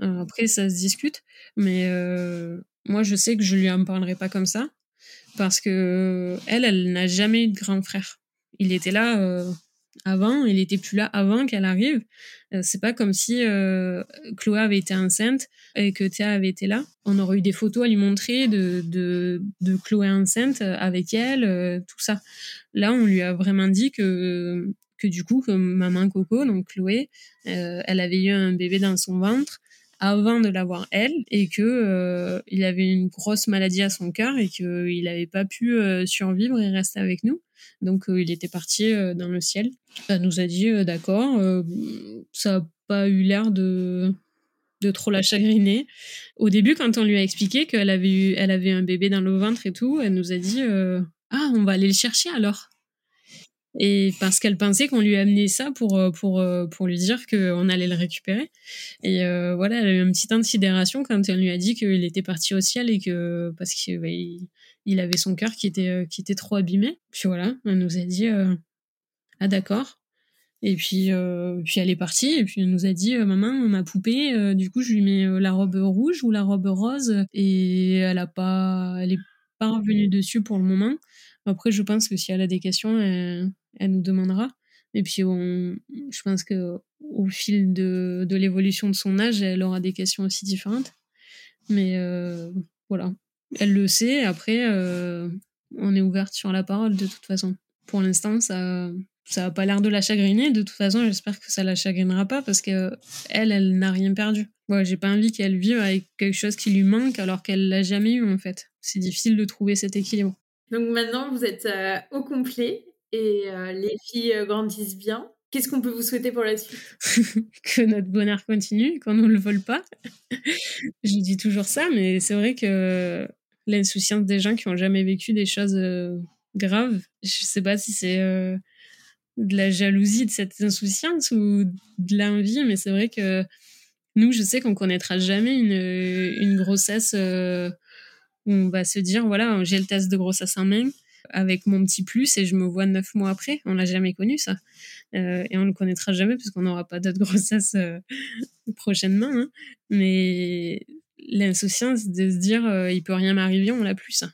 après, ça se discute, mais euh, moi, je sais que je lui en parlerai pas comme ça parce que elle, elle n'a jamais eu de grand frère. Il était là avant, il était plus là avant qu'elle arrive. Euh, c'est pas comme si euh, Chloé avait été enceinte et que Théa avait été là. On aurait eu des photos à lui montrer de, de, de Chloé enceinte avec elle, euh, tout ça. Là, on lui a vraiment dit que, que du coup, que maman Coco, donc Chloé, elle avait eu un bébé dans son ventre avant de l'avoir elle et que il avait une grosse maladie à son cœur et qu'il n'avait pas pu survivre et rester avec nous. Donc il était parti dans le ciel. Elle nous a dit d'accord, ça n'a pas eu l'air de de trop la chagriner. Au début, quand on lui a expliqué qu'elle avait eu, elle avait un bébé dans le ventre et tout, elle nous a dit ah on va aller le chercher alors et parce qu'elle pensait qu'on lui amenait ça pour euh, pour euh, pour lui dire qu'on allait le récupérer. Et euh, voilà elle a eu une petite insidération quand elle lui a dit qu'il était parti au ciel et que parce qu'il bah, avait son cœur qui était qui était trop abîmé. Puis voilà elle nous a dit ah d'accord et puis puis elle est partie et puis elle nous a dit maman ma poupée du coup je lui mets la robe rouge ou la robe rose et elle a pas elle est pas revenue dessus pour le moment après, je pense que si elle a des questions, elle, nous demandera. Et puis, je pense que au fil de, l'évolution de son âge, elle aura des questions aussi différentes. Mais euh, voilà, elle le sait. Après, euh, on est ouverte sur la parole de toute façon. Pour l'instant, ça ça pas l'air de la chagriner. De toute façon, j'espère que ça la chagrinera pas parce que elle, elle n'a rien perdu. Ouais, j'ai pas envie qu'elle vive avec quelque chose qui lui manque alors qu'elle l'a jamais eu en fait. C'est difficile de trouver cet équilibre. Donc maintenant, vous êtes euh, au complet et euh, les filles euh, grandissent bien. Qu'est-ce qu'on peut vous souhaiter pour la suite? Que notre bonheur continue, qu'on ne le vole pas. Je dis toujours ça, mais c'est vrai que l'insouciance des gens qui n'ont jamais vécu des choses graves, je ne sais pas si c'est de la jalousie de cette insouciance ou de l'envie, mais c'est vrai que nous, je sais qu'on connaîtra jamais une, une grossesse on va se dire voilà, j'ai le test de grossesse en main avec mon petit plus et je me vois neuf mois après. On l'a jamais connu ça. Euh, et on ne le connaîtra jamais puisqu'on n'aura pas d'autres grossesse euh, prochainement. Hein. Mais l'insouciance de se dire euh, il peut rien m'arriver, on l'a plus ça.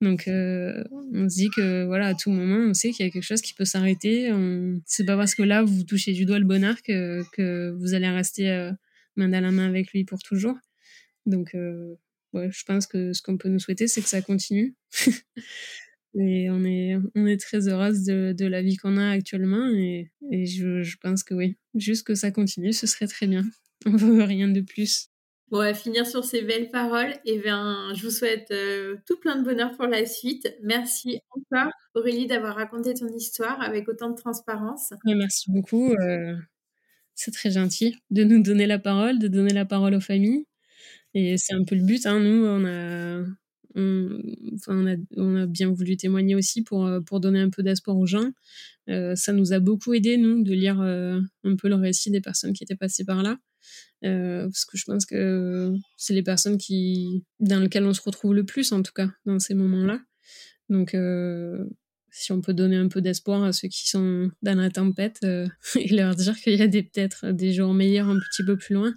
Donc on se dit que voilà, à tout moment, on sait qu'il y a quelque chose qui peut s'arrêter. On... C'est pas parce que là, vous touchez du doigt le bonheur que, que vous allez rester main dans la main avec lui pour toujours. Donc ouais, je pense que ce qu'on peut nous souhaiter, c'est que ça continue. et on est, on est très heureuse de, de la vie qu'on a actuellement et, et je, je, pense que oui, juste que ça continue, ce serait très bien. On veut rien de plus. Bon, on va finir sur ces belles paroles. Et bien, je vous souhaite euh, tout plein de bonheur pour la suite. Merci encore, Aurélie, d'avoir raconté ton histoire avec autant de transparence. merci beaucoup. Euh, c'est très gentil de nous donner la parole, de donner la parole aux familles. Et c'est un peu le but. Hein. Nous, on a, on, on a bien voulu témoigner aussi pour, pour donner un peu d'espoir aux gens. Euh, ça nous a beaucoup aidé, nous, de lire euh, un peu le récit des personnes qui étaient passées par là. Euh, parce que je pense que c'est les personnes qui, dans lesquelles on se retrouve le plus, en tout cas, dans ces moments-là. Donc, si on peut donner un peu d'espoir à ceux qui sont dans la tempête et leur dire qu'il y a peut-être des jours meilleurs un petit peu plus loin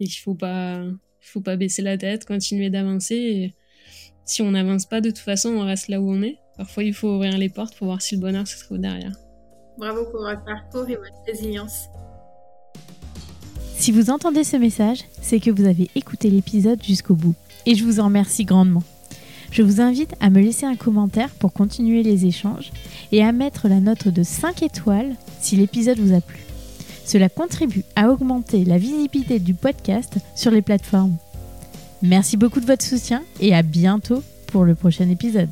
et qu'il faut pas faut pas baisser la tête, continuer d'avancer. Et si on n'avance pas, de toute façon, on reste là où on est. Parfois, il faut ouvrir les portes pour voir si le bonheur se trouve derrière. Bravo pour votre parcours et votre résilience. Si vous entendez ce message, c'est que vous avez écouté l'épisode jusqu'au bout. Et je vous en remercie grandement. Je vous invite à me laisser un commentaire pour continuer les échanges et à mettre la note de 5 étoiles si l'épisode vous a plu. Cela contribue à augmenter la visibilité du podcast sur les plateformes. Merci beaucoup de votre soutien et à bientôt pour le prochain épisode.